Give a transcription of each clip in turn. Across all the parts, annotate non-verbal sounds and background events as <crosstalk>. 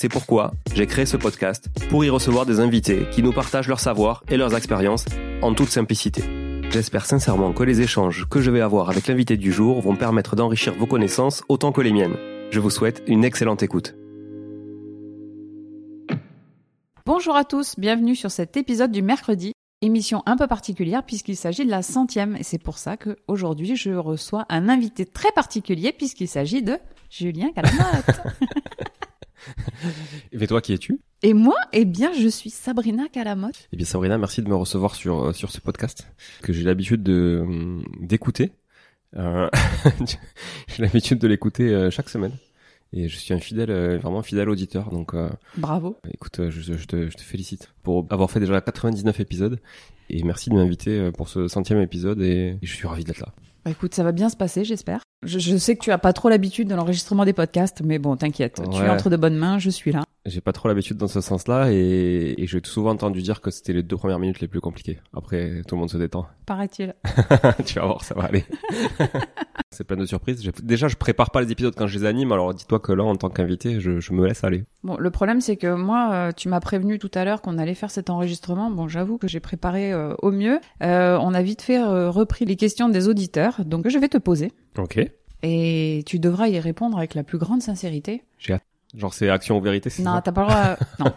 C'est pourquoi j'ai créé ce podcast pour y recevoir des invités qui nous partagent leur savoir et leurs expériences en toute simplicité. J'espère sincèrement que les échanges que je vais avoir avec l'invité du jour vont permettre d'enrichir vos connaissances autant que les miennes. Je vous souhaite une excellente écoute. Bonjour à tous, bienvenue sur cet épisode du mercredi Émission un peu particulière puisqu'il s'agit de la centième et c'est pour ça qu'aujourd'hui je reçois un invité très particulier puisqu'il s'agit de Julien Calamotte. <laughs> et toi, qui es-tu? Et moi, eh bien, je suis Sabrina Calamotte. Eh bien, Sabrina, merci de me recevoir sur euh, sur ce podcast que j'ai l'habitude de euh, d'écouter. Euh, <laughs> j'ai l'habitude de l'écouter chaque semaine. Et je suis un fidèle, vraiment fidèle auditeur. Donc, euh, bravo. Écoute, euh, je, je, te, je, te, félicite pour avoir fait déjà 99 épisodes. Et merci de m'inviter pour ce centième épisode. Et, et je suis ravi d'être là. Bah écoute, ça va bien se passer, j'espère. Je, je, sais que tu as pas trop l'habitude de l'enregistrement des podcasts, mais bon, t'inquiète. Ouais. Tu es entre de bonnes mains, je suis là. J'ai pas trop l'habitude dans ce sens-là et, et j'ai souvent entendu dire que c'était les deux premières minutes les plus compliquées. Après, tout le monde se détend. <laughs> Paraît-il. tu vas voir, ça va aller. <laughs> c'est plein de surprises. Déjà, je prépare pas les épisodes quand je les anime, alors dis-toi que là, en tant qu'invité, je, je, me laisse aller. Bon, le problème, c'est que moi, euh, tu m'as prévenu tout à l'heure qu'on allait faire cet enregistrement. Bon, j'avoue que j'ai préparé euh, au mieux. Euh, on a vite fait repris les questions des auditeurs, donc je vais te poser. Ok. Et tu devras y répondre avec la plus grande sincérité. J'ai hâte. Genre c'est action ou vérité, c'est Non, t'as pas le droit. non,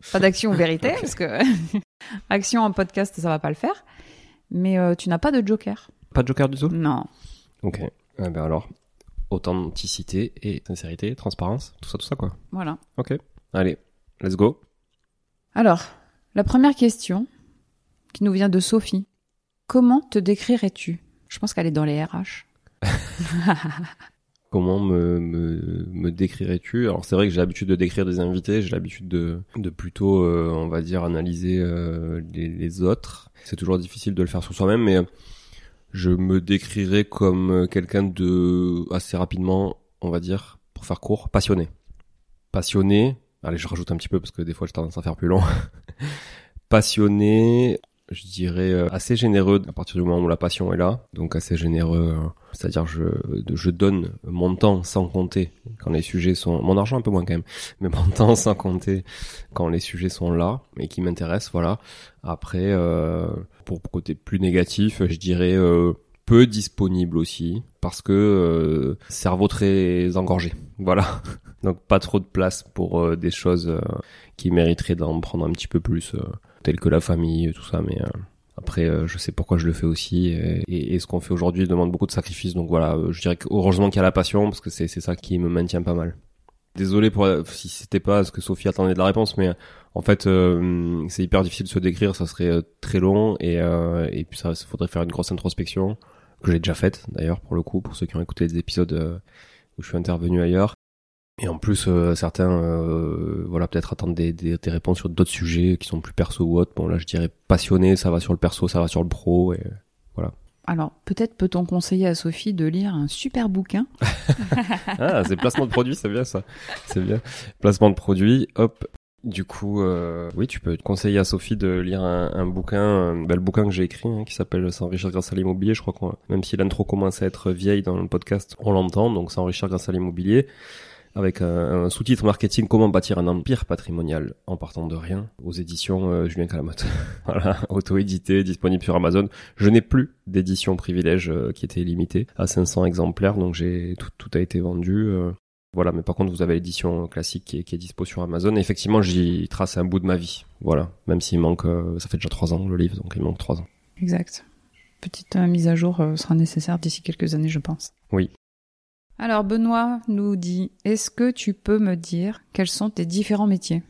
<laughs> pas d'action ou vérité okay. parce que <laughs> action en podcast ça va pas le faire. Mais euh, tu n'as pas de joker. Pas de joker du tout? Non. Ok. Eh ben alors, authenticité et sincérité, transparence, tout ça, tout ça quoi. Voilà. Ok. Allez, let's go. Alors, la première question qui nous vient de Sophie. Comment te décrirais-tu? Je pense qu'elle est dans les RH. <laughs> Comment me, me, décrirais-tu? Alors c'est vrai que j'ai l'habitude de décrire des invités, j'ai l'habitude de, de plutôt, euh, on va dire, analyser euh, les, les, autres. C'est toujours difficile de le faire sur soi-même, mais je me décrirais comme quelqu'un de assez rapidement, on va dire, pour faire court, passionné. Passionné. Allez, je rajoute un petit peu parce que des fois j'ai tendance à faire plus long. <laughs> passionné, je dirais assez généreux à partir du moment où la passion est là, donc assez généreux, c'est-à-dire je je donne mon temps sans compter quand les sujets sont mon argent un peu moins quand même, <laughs> mais mon temps sans compter quand les sujets sont là et qui m'intéressent, voilà. Après euh, pour côté plus négatif, je dirais euh, peu disponible aussi parce que euh, cerveau très engorgé, <laughs> voilà. Donc pas trop de place pour euh, des choses euh, qui mériteraient d'en prendre un petit peu plus telles que la famille, tout ça, mais euh, après, euh, je sais pourquoi je le fais aussi, et, et, et ce qu'on fait aujourd'hui demande beaucoup de sacrifices, donc voilà, je dirais que heureusement qu'il y a la passion, parce que c'est ça qui me maintient pas mal. Désolé pour si c'était pas ce que Sophie attendait de la réponse, mais en fait, euh, c'est hyper difficile de se décrire, ça serait très long, et, et puis ça, il faudrait faire une grosse introspection, que j'ai déjà faite d'ailleurs, pour le coup, pour ceux qui ont écouté les épisodes où je suis intervenu ailleurs. Et en plus, euh, certains, euh, voilà, peut-être attendent des, des, des réponses sur d'autres sujets qui sont plus perso ou autres. Bon, là, je dirais passionné, ça va sur le perso, ça va sur le pro, et voilà. Alors, peut-être peut-on conseiller à Sophie de lire un super bouquin. <laughs> ah, c'est placement de produit, c'est bien ça. C'est bien. Placement de produit, hop. Du coup, euh, oui, tu peux conseiller à Sophie de lire un, un bouquin, un bel bouquin que j'ai écrit, hein, qui s'appelle S'enrichir grâce à l'immobilier. Je crois qu'on, même si l'intro commence à être vieille dans le podcast, on l'entend. Donc, S'enrichir grâce à l'immobilier avec un, un sous-titre marketing comment bâtir un empire patrimonial en partant de rien aux éditions euh, Julien Calamotte. <laughs> voilà, auto-édité, disponible sur Amazon. Je n'ai plus d'édition privilège euh, qui était limitée à 500 exemplaires, donc j'ai tout, tout a été vendu. euh. voilà, mais par contre vous avez l'édition classique qui est, qui est dispo sur Amazon. Et effectivement, j'y trace un bout de ma vie. Voilà, même s'il manque, ça fait déjà trois ans le livre, donc il manque trois ans. Exact. Petite mise à jour sera nécessaire d'ici quelques années, je pense. Oui. Alors, Benoît nous dit, est-ce que tu peux me dire quels sont tes différents métiers?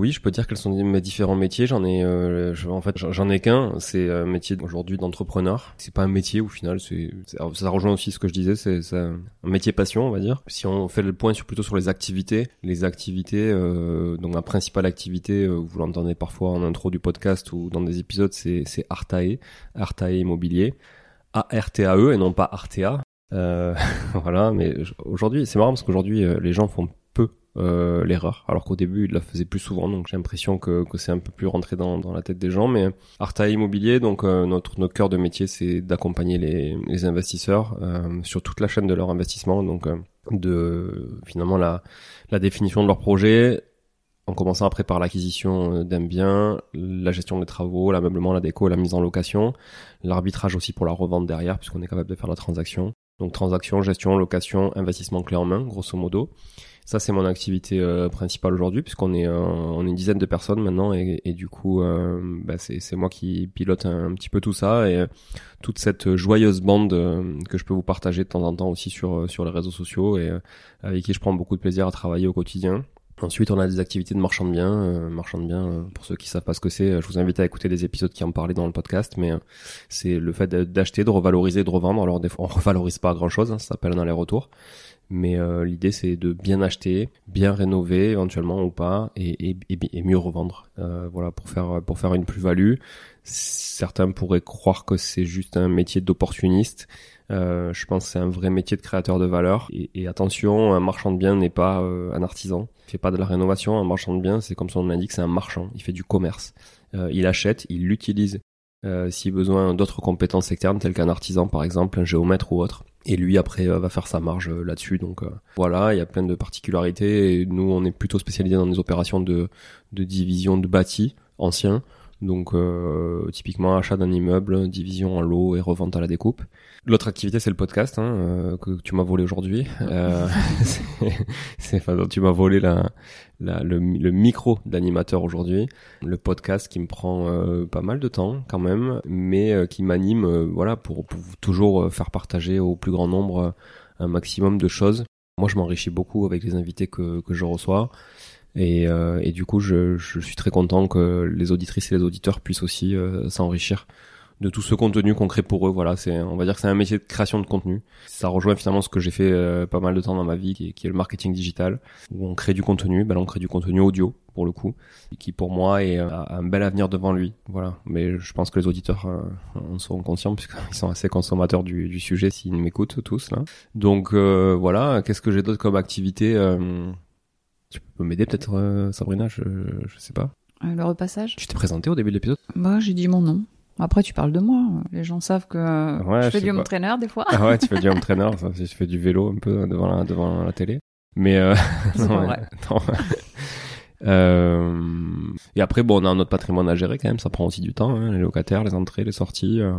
Oui, je peux dire quels sont mes différents métiers. J'en ai, euh, en fait, j'en- ai qu'un. C'est un métier aujourd'hui d'entrepreneur. C'est pas un métier au final. C'est, ça rejoint aussi ce que je disais. C'est, un métier passion, on va dire. Si on fait le point sur plutôt sur les activités, les activités, euh, donc ma principale activité, euh, vous l'entendez parfois en intro du podcast ou dans des épisodes, c'est, Artae, Artae Immobilier, A R T A E et non pas Artea. Euh, <laughs> voilà, mais aujourd'hui, c'est marrant parce qu'aujourd'hui, euh, les gens font peu euh, l'erreur, alors qu'au début, ils la faisaient plus souvent, donc j'ai l'impression que, que c'est un peu plus rentré dans, dans la tête des gens. Mais Arta Immobilier, donc euh, notre, notre cœur de métier, c'est d'accompagner les, les investisseurs euh, sur toute la chaîne de leur investissement, donc euh, de finalement la, la définition de leur projet, en commençant après par l'acquisition d'un bien, la gestion des travaux, l'ameublement, la déco, la mise en location, l'arbitrage aussi pour la revente derrière, puisqu'on est capable de faire la transaction. Donc transaction, gestion, location, investissement clé en main, grosso modo. Ça, c'est mon activité euh, principale aujourd'hui, puisqu'on est, euh, une dizaine de personnes maintenant, et, du coup, euh, bah, c'est moi qui pilote un, petit peu tout ça, et euh, toute cette joyeuse bande euh, que je peux vous partager de temps en temps aussi sur, sur les réseaux sociaux, et avec qui je prends beaucoup de plaisir à travailler au quotidien. Ensuite, on a des activités de marchand de biens. Euh, marchand de biens, euh, pour ceux qui savent pas ce que c'est, euh, je vous invite à écouter des épisodes qui en parlaient dans le podcast. Mais euh, c'est le fait d'acheter, de revaloriser, de revendre. Alors des fois, on <laughs> revalorise pas grand chose, ça s'appelle un aller-retour. Mais euh, l'idée, c'est de bien acheter, bien rénover éventuellement ou pas, et, et, et mieux revendre. Euh, voilà, pour faire pour faire une plus-value. Certains pourraient croire que c'est juste un métier d'opportuniste. Euh, je pense que c'est un vrai métier de créateur de valeur. Et, et attention, un marchand de biens n'est pas euh, un artisan. Il fait pas de la rénovation. Un marchand de biens, c'est comme son nom l'indique, c'est un marchand. Il fait du commerce. Euh, il achète, il l'utilise. Euh, si besoin d'autres compétences externes telles qu'un artisan par exemple, un géomètre ou autre. Et lui après euh, va faire sa marge là-dessus. Donc voilà, il y a plein de particularités. Et nous on est plutôt spécialisé dans des opérations de, de division de bâti anciens. Donc euh, typiquement achat d'un immeuble, division en lot et revente à la découpe. L'autre activité c'est le podcast hein, euh, que tu m'as volé aujourd'hui. Euh, <laughs> c'est- enfin, tu m'as volé la, la- le, le micro d'animateur aujourd'hui. Le podcast qui me prend euh, pas mal de temps quand même, mais euh, qui m'anime voilà pour, pour toujours faire partager au plus grand nombre un maximum de choses. Moi je m'enrichis beaucoup avec les invités que, que je reçois. Et, euh, et du coup, je, je suis très content que les auditrices et les auditeurs puissent aussi euh, s'enrichir de tout ce contenu qu'on crée pour eux. Voilà, c'est, on va dire que c'est un métier de création de contenu. Ça rejoint finalement ce que j'ai fait euh, pas mal de temps dans ma vie, qui est, qui est le marketing digital, où on crée du contenu. Ben là, on crée du contenu audio pour le coup, qui pour moi est a un bel avenir devant lui. Voilà, mais je pense que les auditeurs euh, en sont conscients puisqu'ils <laughs> sont assez consommateurs du, du sujet s'ils m'écoutent tous là. Donc euh, voilà, qu'est-ce que j'ai d'autre comme activité euh, Tu peux m'aider peut-être, euh, Sabrina je, je sais pas. Euh, Le repassage? Tu t'es présenté au début de l'épisode? Bah, j'ai dit mon nom. Après, tu parles de moi. Les gens savent que euh, Ouais, je je fais du home pas. trainer des fois. Ah ouais, tu fais du home <laughs> trainer, ça, tu fais du vélo un peu devant la, devant la télé. Mais euh, <laughs> C'est <laughs> non, pas vrai. non. Euh, et après, bon, on a notre patrimoine à gérer quand même, ça prend aussi du temps, hein, les locataires, les entrées, les sorties, euh,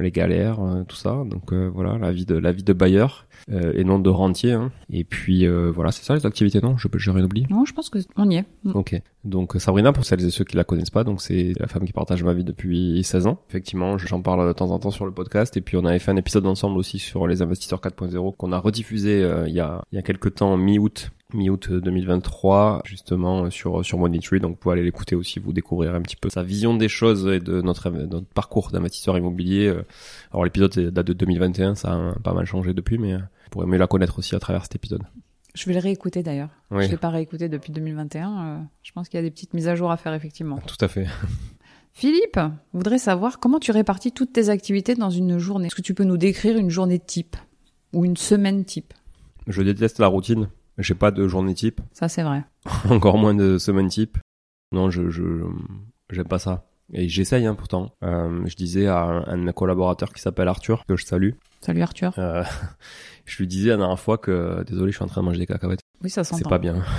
les galères, euh, tout ça. Donc euh, voilà, la vie de la vie de bailleur euh, et non de rentier. hein. Et puis euh, voilà, c'est ça les activités, non? Je j'ai rien oublié. Non, je pense que on y est. Mm. Ok. Donc Sabrina, pour celles et ceux qui la connaissent pas, donc c'est la femme qui partage ma vie depuis 16 ans. Effectivement, j'en parle de temps en temps sur le podcast. Et puis on avait fait un épisode ensemble aussi sur les investisseurs 4.0 qu'on a rediffusé euh, il y a il y a quelques temps, mi-août. Mi-août 2023, justement, euh, sur, sur Moneytree. Donc, vous pouvez aller l'écouter aussi, vous découvrir un petit peu sa vision des choses et de notre, notre parcours d'investisseur immobilier. Euh, Alors, l'épisode date de 2021, ça a pas mal changé depuis, mais euh, vous pourrez mieux la connaître aussi à travers cet épisode. Je vais le réécouter d'ailleurs. Oui. Je l'ai pas réécouté depuis 2021. euh, je pense qu'il y a des petites mises à jour à faire effectivement. Tout à fait. <laughs> Philippe, je voudrais savoir comment tu répartis toutes tes activités dans une journée. Est-ce que tu peux nous décrire une journée type ou une semaine type? Je déteste la routine. J'ai pas de journée type, <laughs> Ça c'est vrai. encore moins de semaine type. Non, je je j'aime pas ça. Et j'essaye hein, pourtant. Euh, je disais à un, un de mes collaborateurs qui s'appelle Arthur que je salue. Salut Arthur. euh, <laughs> je lui disais la dernière fois que désolé, je suis en train de manger des cacahuètes. Oui, ça s'entend. C'est pas bien. <laughs>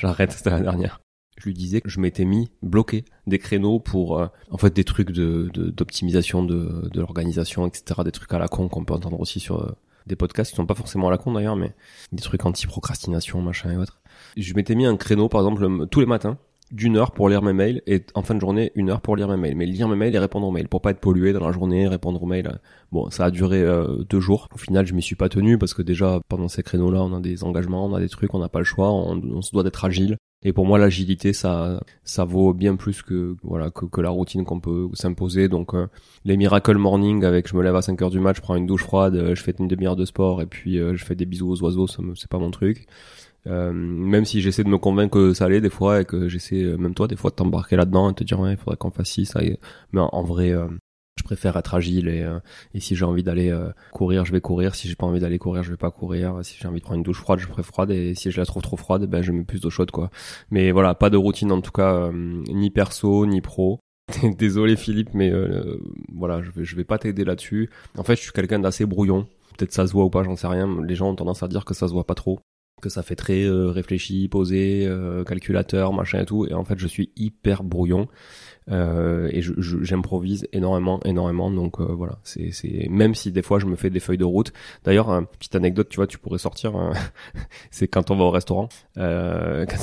J'arrête, c'était la dernière. Je lui disais que je m'étais mis bloqué des créneaux pour euh, en fait des trucs de d'optimisation de, de, l'organisation, etc. Des trucs à la con qu'on peut entendre aussi sur des podcasts qui sont pas forcément à la con d'ailleurs, mais des trucs anti-procrastination, machin et autres. Je m'étais mis un créneau par exemple le- tous les matins d'une heure pour lire mes mails et en fin de journée une heure pour lire mes mails. Mais lire mes mails et répondre aux mails pour pas être pollué dans la journée, répondre aux mails. euh, Bon, ça a duré euh, deux jours. Au final, je m'y suis pas tenu parce que déjà pendant ces créneaux-là, on a des engagements, on a des trucs, on n'a pas le choix, on se doit d'être agile. Et pour moi, l'agilité, ça, ça vaut bien plus que voilà que, que la routine qu'on peut s'imposer. Donc, euh, les miracle morning avec je me lève à 5 heures du match, je prends une douche froide, euh, je fais une demi-heure de sport et puis euh, je fais des bisous aux oiseaux, ça c'est pas mon truc. Même si j'essaie de me convaincre que ça allait des fois et que j'essaie même toi des fois de t'embarquer là-dedans et te dire ouais il faudrait qu'on fasse ci ça et- mais en, en vrai préfère être agile et, euh, et si j'ai envie d'aller euh, courir je vais courir. Si j'ai pas envie d'aller courir je vais pas courir. Si j'ai envie de prendre une douche froide je ferai froide. Et si je la trouve trop froide ben je mets plus d'eau chaude quoi. Mais voilà pas de routine en tout cas euh, ni perso ni pro. <laughs> Désolé Philippe mais euh, voilà je vais je vais pas t'aider là-dessus. En fait je suis quelqu'un d'assez brouillon. Peut-être ça se voit ou pas j'en sais rien. Les gens ont tendance à dire que ça se voit pas trop. Que ça fait très euh, réfléchi, posé, euh, calculateur, machin et tout. Et en fait, je suis hyper brouillon euh, et je, je- j'improvise énormément, énormément. Donc euh, voilà, c'est, c'est même si des fois je me fais des feuilles de route. D'ailleurs, une petite anecdote, tu vois, tu pourrais sortir. hein, <laughs> c'est quand on va au restaurant, euh, <laughs> quand,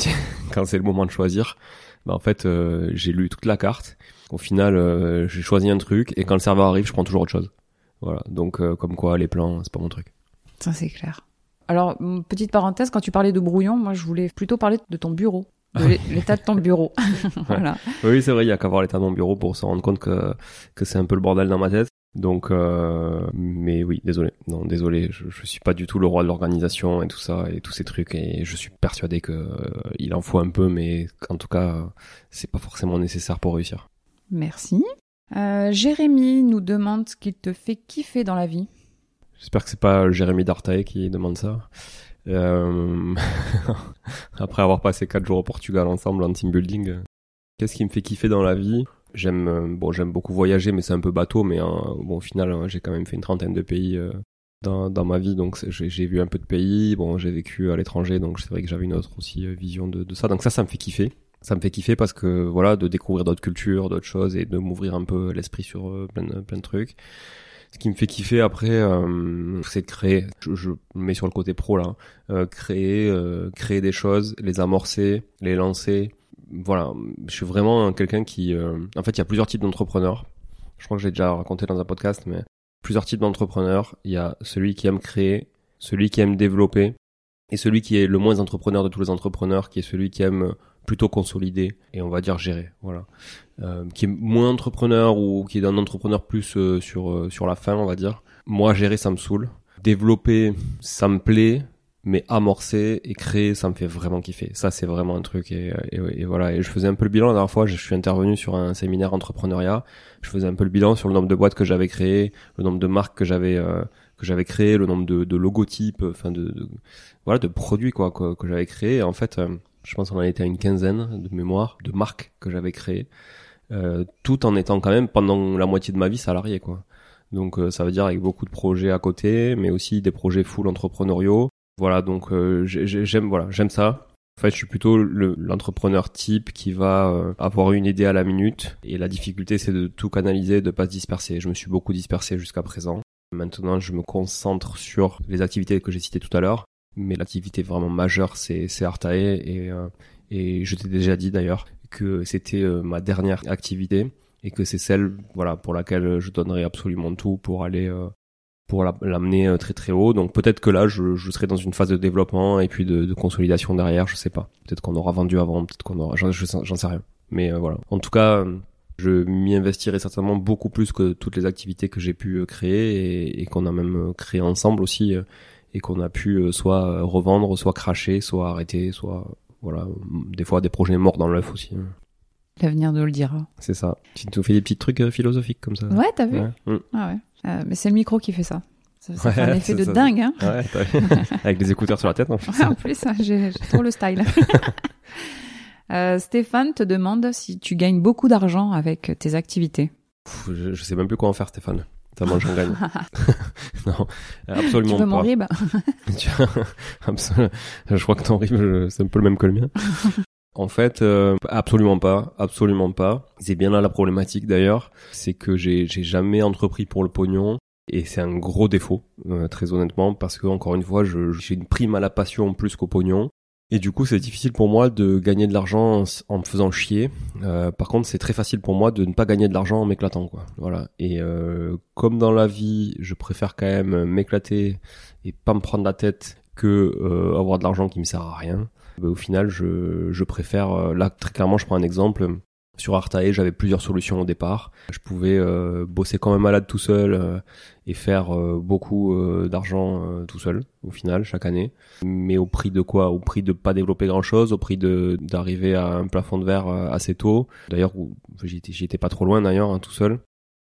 quand c'est le moment de choisir. Bah, en fait, euh, j'ai lu toute la carte. Au final, euh, j'ai choisi un truc et quand le serveur arrive, je prends toujours autre chose. Voilà. Donc euh, comme quoi, les plans, c'est pas mon truc. Ça c'est clair. Alors, petite parenthèse, quand tu parlais de brouillon, moi je voulais plutôt parler de ton bureau, <laughs> de l'état de ton bureau. <laughs> voilà. Oui, c'est vrai, il y a qu'à voir l'état de mon bureau pour se rendre compte que, que c'est un peu le bordel dans ma tête. Donc, euh, mais oui, désolé. Non, désolé, je, je suis pas du tout le roi de l'organisation et tout ça et tous ces trucs et je suis persuadé que euh, il en faut un peu, mais en tout cas, euh, c'est pas forcément nécessaire pour réussir. Merci. Euh, Jérémy nous demande ce qu'il te fait kiffer dans la vie. J'espère que c'est pas Jérémy Dartae qui demande ça. Euh, <laughs> Après avoir passé quatre jours au Portugal ensemble en team building, qu'est-ce qui me fait kiffer dans la vie? J'aime euh, bon, j'aime beaucoup voyager, mais c'est un peu bateau. Mais euh, bon, au final, euh, j'ai quand même fait une trentaine de pays dans, ma vie, donc j'ai vu un peu de pays. Bon, j'ai vécu à l'étranger, donc c'est vrai que j'avais une autre aussi vision de, de ça. Donc ça, ça me fait kiffer. Ça me fait kiffer parce que voilà, de découvrir d'autres cultures, d'autres choses et de m'ouvrir un peu l'esprit sur plein, plein de trucs. Ce qui me fait kiffer après, euh, c'est de créer. Je, je me mets sur le côté pro là. Euh, créer, euh, créer des choses, les amorcer, les lancer. Voilà, je suis vraiment quelqu'un qui. euh, En fait, il y a plusieurs types d'entrepreneurs. Je crois que j'ai déjà raconté dans un podcast, mais plusieurs types d'entrepreneurs. Il y a celui qui aime créer, celui qui aime développer, et celui qui est le moins entrepreneur de tous les entrepreneurs, qui est celui qui aime plutôt consolider et on va dire gérer. Voilà euh, qui est moins entrepreneur ou qui est un entrepreneur plus euh, sur euh, sur la fin, on va dire. Moi, gérer, ça me saoule. Développer, ça me plaît, mais amorcer et créer, ça me fait vraiment kiffer. Ça, c'est vraiment un truc. Et, et, voilà. Et je faisais un peu le bilan la dernière fois. Je suis intervenu sur un séminaire entrepreneuriat. Je faisais un peu le bilan sur le nombre de boîtes que j'avais créées, le nombre de marques que j'avais euh, que j'avais créées, le nombre de, de logotypes, enfin de, de voilà, de produits quoi que, que j'avais créés. Et en fait, euh, je pense qu'on en était à une quinzaine de mémoire de marques que j'avais créées. Euh, tout en étant quand même pendant la moitié de ma vie salarié quoi. Donc euh, ça veut dire avec beaucoup de projets à côté, mais aussi des projets full entrepreneuriaux. Voilà, donc euh, j'ai- j'ai- j'aime voilà, j'aime ça. En fait, je suis plutôt le- l'entrepreneur type qui va euh, avoir une idée à la minute et la difficulté c'est de tout canaliser, de pas se disperser. Je me suis beaucoup dispersé jusqu'à présent. Maintenant, je me concentre sur les activités que j'ai citées tout à l'heure, mais l'activité vraiment majeure c'est c'est Artae et euh, et je t'ai déjà dit d'ailleurs que c'était euh, ma dernière activité et que c'est celle voilà pour laquelle je donnerai absolument tout pour aller euh, pour la- l'amener très très haut. Donc peut-être que là je, je serai dans une phase de développement et puis de, de consolidation derrière je sais pas. Peut-être qu'on aura vendu avant peut-être qu'on aura j'en je sais- rien. Mais voilà. En tout cas je m'y investirai certainement beaucoup plus que toutes les activités que j'ai pu créer et, et qu'on a même créé ensemble aussi et qu'on a pu euh, soit euh, revendre, soit cracher, soit arrêter, soit voilà, des fois des projets morts dans l'œuf aussi. hein. L'avenir nous le dira. C'est ça. Tu nous fais des petits trucs euh, philosophiques comme ça. Ouais, t'as vu Ouais. Mm. Ah ouais. Euh, mais c'est le micro qui fait ça. Ça, ça Ouais, fait un effet de ça. dingue, hein. Ouais, t'as vu <laughs> Avec des écouteurs sur la tête, en plus. en plus, hein, j'ai j'ai trop le style. <laughs> Euh, Stéphane te demande si tu gagnes beaucoup d'argent avec tes activités. Pff, je, je sais même plus quoi en faire, Stéphane. Tellement j'en gagne. non, Tu absolument veux mon pas. rib <laughs> Tu vois, absolu- je crois que ton je- c'est un peu le même que le mien. <laughs> En fait, euh, absolument pas, absolument pas. C'est bien là la problématique d'ailleurs, c'est que j'ai j'ai jamais entrepris pour le pognon et c'est un gros défaut, euh, très honnêtement, parce que encore une fois, je- j'ai une prime à la passion plus qu'au pognon. Et du coup, c'est difficile pour moi de gagner de l'argent en, me faisant chier. Euh, par contre, c'est très facile pour moi de ne pas gagner de l'argent en m'éclatant, quoi. Voilà. Et euh, comme dans la vie, je préfère quand même m'éclater et pas me prendre la tête que euh, avoir de l'argent qui me sert à rien. bah, au final, je, je préfère. euh, là, très clairement, je prends un exemple. Sur Artae, j'avais plusieurs solutions au départ. Je pouvais euh, bosser comme un malade tout seul euh, et faire euh, beaucoup euh, d'argent euh, tout seul au final chaque année. Mais au prix de quoi? Au prix de pas développer grand chose, au prix de d'arriver à un plafond de verre euh, assez tôt. D'ailleurs, où- j'y étais, j'y étais pas trop loin d'ailleurs, hein, tout seul.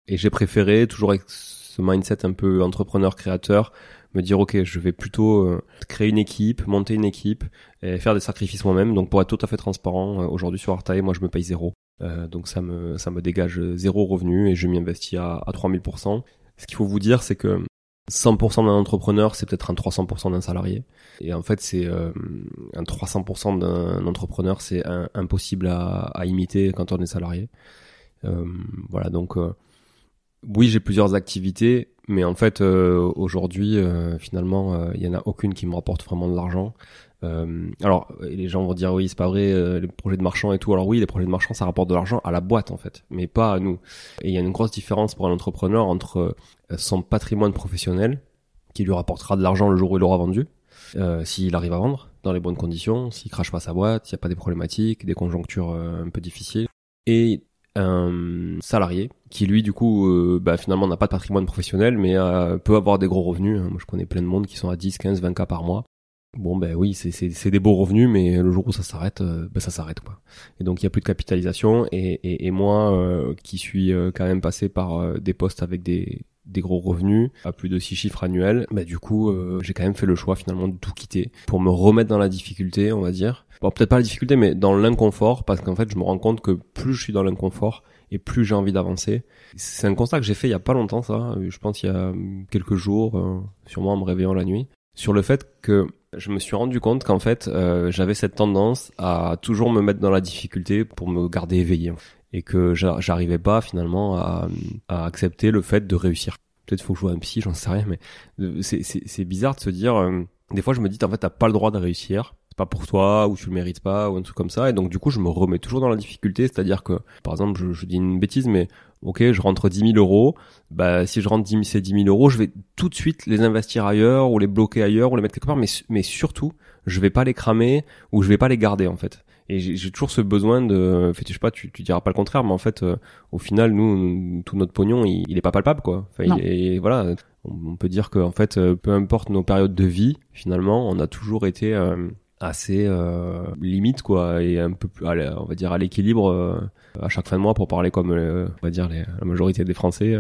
Et j'ai préféré toujours avec ce mindset un peu entrepreneur créateur me dire ok je vais plutôt euh, créer une équipe monter une équipe et faire des sacrifices moi-même donc pour être tout à fait transparent euh, aujourd'hui sur Artae moi je me paye zéro Euh, donc ça me ça me dégage zéro revenu et je m'y investis à, à 3000% ce qu'il faut vous dire c'est que 100% d'un entrepreneur c'est peut-être un 300% d'un salarié. Et en fait c'est euh, un 300% d'un entrepreneur c'est impossible à, à imiter quand on est salarié. Euh, voilà donc euh, oui, j'ai plusieurs activités, mais en fait, euh, aujourd'hui, euh, finalement, il y en a aucune qui me rapporte vraiment de l'argent. Euh, alors, les gens vont dire oui, c'est pas vrai, euh, les projets de marchand et tout. Alors oui, les projets de marchand, ça rapporte de l'argent à la boîte en fait, mais pas à nous. Et il y a une grosse différence pour un entrepreneur entre euh, son patrimoine professionnel, qui lui rapportera de l'argent le jour où il aura vendu, euh, s'il arrive à vendre dans les bonnes conditions, s'il crache pas sa boîte, s'il n'y a pas des problématiques, des conjonctures euh, un peu difficiles, et un salarié qui lui du coup euh, bah, finalement n'a pas de patrimoine professionnel mais euh, peut avoir des gros revenus hein. moi je connais plein de monde qui sont à 10 15 20 k par mois bon ben oui c'est des beaux revenus mais le jour où ça s'arrête euh, ben ça s'arrête quoi. Et donc il y a plus de capitalisation et moi euh, qui suis euh, quand même passé par des postes avec des gros revenus à plus de six chiffres annuels bah du coup j'ai quand même fait le choix finalement de tout quitter pour me remettre dans la difficulté on va dire. Bon peut-être pas la difficulté mais dans l'inconfort parce qu'en fait je me rends compte que plus je suis dans l'inconfort et plus j'ai envie d'avancer. C'est un constat que j'ai fait il y a pas longtemps ça. Je pense il y a quelques jours euh, sûrement en me réveillant la nuit sur le fait que je me suis rendu compte qu'en fait euh, j'avais cette tendance à toujours me mettre dans la difficulté pour me garder éveillé et que j'a- j'arrivais pas finalement à, accepter le fait de réussir. Peut-être faut que je joue un psy, j'en sais rien, mais euh, c'est bizarre de se dire. euh, des fois, je me dis en fait t'as pas le droit de réussir. C'est pas pour toi ou tu le mérites pas ou un truc comme ça. Et donc du coup, je me remets toujours dans la difficulté. C'est-à-dire que par exemple, je, je dis une bêtise, mais ok, je rentre 10 000 euros. Bah si je rentre 10 000, ces 10 000 euros, je vais tout de suite les investir ailleurs ou les bloquer ailleurs ou les mettre quelque part. Mais mais surtout, je vais pas les cramer ou je vais pas les garder en fait. Et j'ai toujours ce besoin de, en fait, je sais pas, tu, tu diras pas le contraire, mais en fait, euh, au final, nous, tout notre pognon, il, il est pas palpable, quoi. Enfin, il est- voilà, on, on peut dire que, en fait, euh, peu importe nos périodes de vie, finalement, on a toujours été euh, assez euh, limite, quoi, et un peu, plus, à on va dire, à l'équilibre euh, à chaque fin de mois, pour parler comme, euh, on va dire, les- la majorité des Français.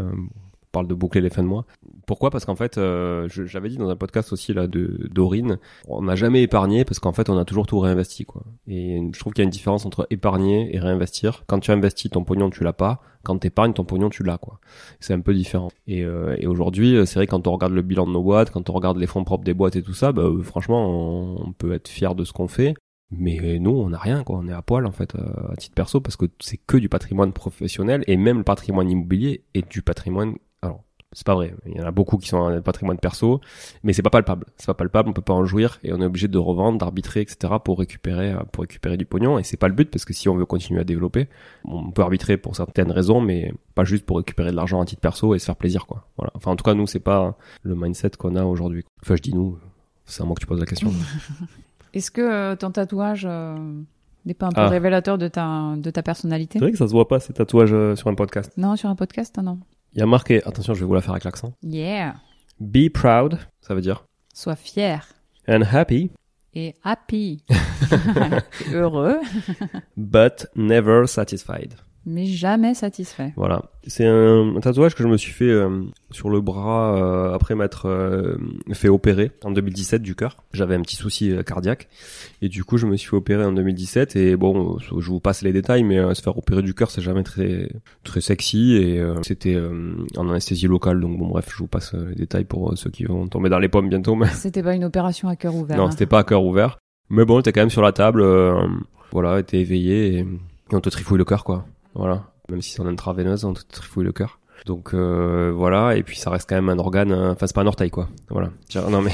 Parle de boucler les fins de mois. Pourquoi? Parce qu'en fait, euh, l'avais dit dans un podcast aussi là de Dorine, on n'a jamais épargné parce qu'en fait, on a toujours tout réinvesti quoi. Et je trouve qu'il y a une différence entre épargner et réinvestir. Quand tu investis ton pognon, tu l'as pas. Quand tu épargnes ton pognon, tu l'as quoi. C'est un peu différent. Et, euh, et aujourd'hui, euh, c'est vrai quand on regarde le bilan de nos boîtes, quand on regarde les fonds propres des boîtes et tout ça, bah, euh, franchement, on, on peut être fier de ce qu'on fait. Mais nous, on n'a rien, quoi. On est à poil, en fait, euh, à titre perso, parce que c'est que du patrimoine professionnel et même le patrimoine immobilier est du patrimoine. Alors, c'est pas vrai. Il y en a beaucoup qui sont un patrimoine perso, mais c'est pas palpable. C'est pas palpable, on peut pas en jouir et on est obligé de revendre, d'arbitrer, etc. pour récupérer, euh, pour récupérer du pognon. Et c'est pas le but parce que si on veut continuer à développer, on peut arbitrer pour certaines raisons, mais pas juste pour récupérer de l'argent à titre perso et se faire plaisir, quoi. Voilà. Enfin, en tout cas, nous, c'est pas le mindset qu'on a aujourd'hui. Enfin, je dis nous. C'est à moi que tu poses la question. <laughs> Est-ce que euh, ton tatouage euh, n'est pas un peu Ah. révélateur de ta, de ta personnalité? C'est vrai que ça se voit pas ces tatouages euh, sur un podcast. Non, sur un podcast, non. Il y a marqué, attention, je vais vous la faire avec l'accent. Yeah. Be proud, ça veut dire Sois fier. And happy, Et happy. <laughs> <laughs> Heureux, but never satisfied. Mais jamais satisfait. Voilà. C'est un, un tatouage que je me suis fait euh, sur le bras euh, après m'être euh, fait opérer en 2017 du cœur. J'avais un petit souci euh, cardiaque et du coup je me suis fait opérer en 2017 et bon, je vous passe les détails mais euh, se faire opérer du cœur c'est jamais très très sexy et euh, c'était euh, en anesthésie locale donc bon bref, je vous passe euh, les détails pour euh, ceux qui vont tomber dans les pommes bientôt mais <laughs> C'était pas une opération à cœur ouvert. non, hein. c'était pas à cœur ouvert. Mais bon, t'es quand même sur la table, euh, voilà, t'es éveillé et on te trifouille le cœur, quoi. Voilà. Même si c'est en intraveineuse, on te trifouille le cœur. Donc euh, voilà, et puis ça reste quand même un organe, euh, enfin c'est pas un orteil, quoi. Voilà. Non mais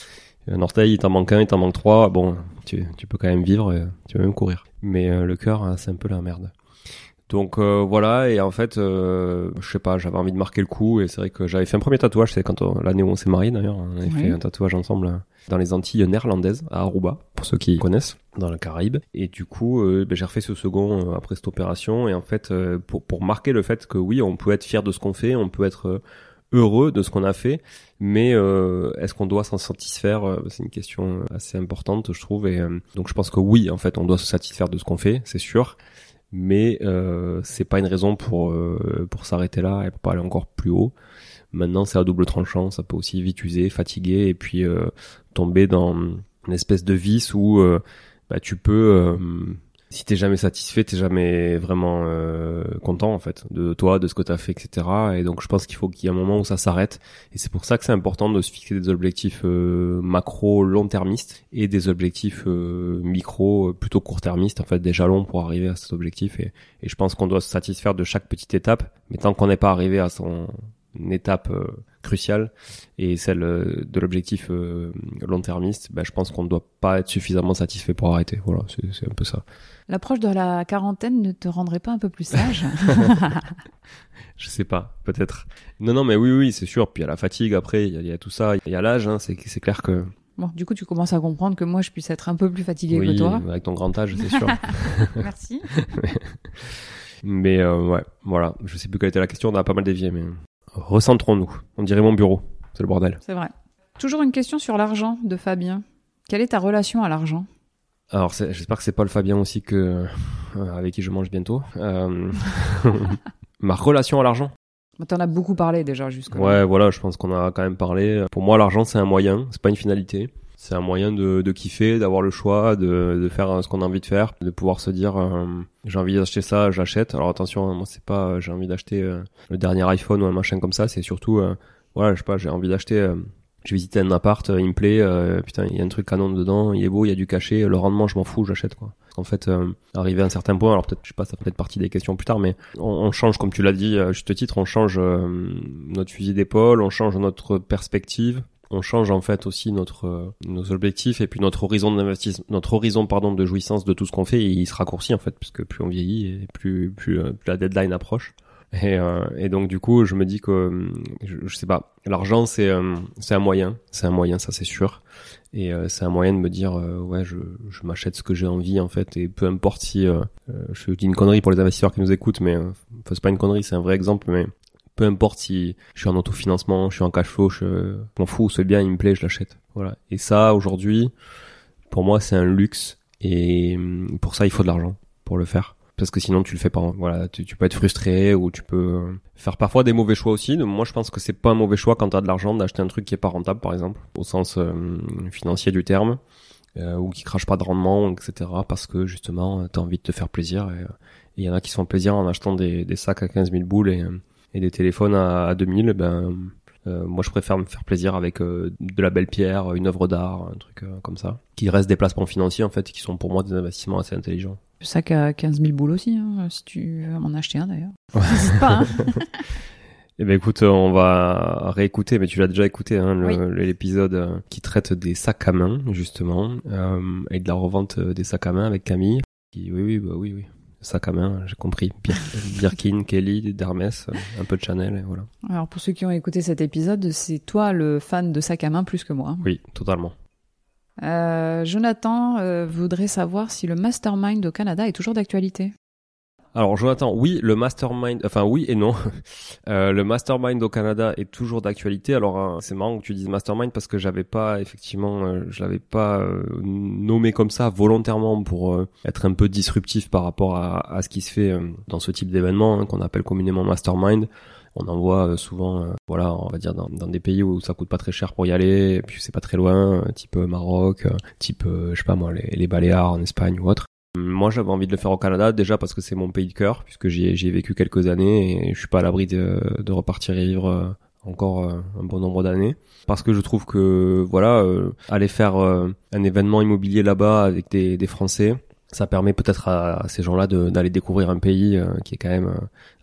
<laughs> un orteil, il t'en manque un, il t'en manque trois. Bon, tu, tu peux quand même vivre, et tu peux même courir. Mais euh, le cœur, hein, c'est un peu la merde. Donc euh, voilà, et en fait, euh, je sais pas, j'avais envie de marquer le coup, et c'est vrai que j'avais fait un premier tatouage, c'est quand on- l'année où on s'est mariés d'ailleurs, on avait fait un tatouage ensemble euh, dans les Antilles néerlandaises, à Aruba, pour ceux qui connaissent, dans le Caraïbe. Et du coup, euh, ben, j'ai refait ce second euh, après cette opération, et en fait, euh, pour, pour marquer le fait que oui, on peut être fier de ce qu'on fait, on peut être euh, heureux de ce qu'on a fait, mais euh, est-ce qu'on doit s'en satisfaire Euh, C'est une question assez importante, je trouve, et euh, donc je pense que oui, en fait, on doit se satisfaire de ce qu'on fait, c'est sûr mais euh, c'est pas une raison pour euh, pour s'arrêter là et pour pas aller encore plus haut. Maintenant, c'est à double tranchant, ça peut aussi vite user, fatiguer et puis euh, tomber dans une espèce de vice où euh, bah, tu peux euh, si t'es jamais satisfait, t'es jamais vraiment euh, content en fait de toi, de ce que t'as fait, etc. Et donc je pense qu'il faut qu'il y ait un moment où ça s'arrête. Et c'est pour ça que c'est important de se fixer des objectifs euh, macro long-termistes et des objectifs euh, micro euh, plutôt court-termistes, en fait des jalons pour arriver à cet objectif. Et, et je pense qu'on doit se satisfaire de chaque petite étape, mais tant qu'on n'est pas arrivé à son étape euh, cruciale et celle euh, de l'objectif long-termiste, ben, je pense qu'on ne doit pas être suffisamment satisfait pour arrêter. Voilà, c'est un peu ça. L'approche de la quarantaine ne te rendrait pas un peu plus sage <laughs> Je sais pas, peut-être. Non, non, mais oui, oui, c'est sûr. Puis il y a la fatigue après, il y a, il y a tout ça, il y a l'âge. Hein, c'est clair que Bon, du coup, tu commences à comprendre que moi, je puisse être un peu plus fatiguée oui, que toi. avec ton grand âge, c'est sûr. <laughs> Merci. <laughs> mais euh, ouais, voilà. Je sais plus quelle était la question. On a pas mal dévié, mais recentrons-nous. On dirait mon bureau. C'est le bordel. C'est vrai. Toujours une question sur l'argent de Fabien. Quelle est ta relation à l'argent? Alors, j'espère que c'est pas le Fabien aussi que euh, avec qui je mange bientôt. Euh, <laughs> Ma relation à l'argent. T'en as beaucoup parlé déjà jusque-là. Ouais, voilà, je pense qu'on a quand même parlé. Pour moi, l'argent, c'est un moyen, c'est pas une finalité. C'est un moyen de, de kiffer, d'avoir le choix, de, de faire euh, ce qu'on a envie de faire, de pouvoir se dire euh, j'ai envie d'acheter ça, j'achète. Alors attention, hein, moi c'est pas euh, j'ai envie d'acheter le dernier iPhone ou un machin comme ça, c'est surtout voilà, je sais pas, j'ai envie d'acheter j'ai visité un appart, euh, il me plaît, euh, putain, il y a un truc canon dedans, il est beau, il y a du cachet, le rendement, je m'en fous, j'achète quoi. En fait, euh, arrivé à un certain point, alors peut-être, je sais pas, ça peut être partie des questions plus tard, mais on, on change, comme tu l'as dit, à juste titre, on change euh, notre fusil d'épaule, on change notre perspective, on change en fait aussi notre euh, nos objectifs et puis notre horizon d'investissement, notre horizon pardon de jouissance de tout ce qu'on fait, il se raccourcit en fait, puisque plus on vieillit et plus plus, euh, plus la deadline approche. Et, euh, et donc du coup, je me dis que euh, je, je sais pas, l'argent c'est euh, c'est un moyen, c'est un moyen, ça c'est sûr. Et euh, c'est un moyen de me dire euh, ouais, je, je m'achète ce que j'ai envie en fait, et peu importe si euh, je dis une connerie pour les investisseurs qui nous écoutent, mais c'est pas une connerie, c'est un vrai exemple, mais peu importe si je suis en autofinancement, je suis en cash flow, je m'en fous, c'est bien, il me plaît, je l'achète. Voilà. Et ça aujourd'hui, pour moi, c'est un luxe, et pour ça, il faut de l'argent pour le faire parce que sinon tu le fais pas. Voilà, tu, peux être frustré ou tu peux euh, faire parfois des mauvais choix aussi. Moi, je pense que c'est pas un mauvais choix quand t'as de l'argent d'acheter un truc qui est pas rentable, par exemple, au sens euh, financier du terme, euh, ou qui crache pas de rendement, etc. Parce que justement, t'as envie de te faire plaisir. Et euh, il y en a qui se font plaisir en achetant des, sacs à 15 000 boules et, euh, des téléphones à, à 2000. Ben euh, moi, je préfère me faire plaisir avec euh, de la belle pierre, une œuvre d'art, un truc euh, comme ça, qui reste des placements financiers en fait, qui sont pour moi des investissements assez intelligents. Le sac à 15 000 boules aussi, hein, si tu veux m'en acheter un d'ailleurs. <laughs> N'hésite pas. Hein. <laughs> Eh ben écoute, euh, on va réécouter, mais tu l'as déjà écouté, hein, Oui. l'épisode euh, qui traite des sacs à main justement euh, et de la revente des sacs à main avec Camille. Qui, oui, oui, bah oui, oui. Sac à main, j'ai compris. Bir- <laughs> Birkin, Kelly, d'Hermès, un peu de Chanel, et voilà. Alors pour ceux qui ont écouté cet épisode, c'est toi le fan de sac à main plus que moi. Oui, totalement. Euh, Jonathan euh, voudrait savoir si le mastermind au Canada est toujours d'actualité. Alors Jonathan, oui, le mastermind, enfin oui et non. <laughs> Euh, le mastermind au Canada est toujours d'actualité. Alors hein, c'est marrant que tu dises mastermind parce que j'avais pas effectivement, je l'avais pas nommé comme ça volontairement pour être un peu disruptif par rapport à, à ce qui se fait dans ce type d'événement hein, qu'on appelle communément mastermind. On en voit souvent, voilà, on va dire dans, des pays où ça coûte pas très cher pour y aller, et puis c'est pas très loin, type Maroc, type, je sais pas moi, les, les Baléares en Espagne ou autre. Moi, j'avais envie de le faire au Canada, déjà parce que c'est mon pays de cœur, puisque j'y ai, vécu quelques années et je suis pas à l'abri de, repartir y vivre euh, encore euh, un bon nombre d'années. Parce que je trouve que, voilà, euh, aller faire un événement immobilier là-bas avec des, Français, ça permet peut-être à, ces gens-là d'aller découvrir un pays qui est quand même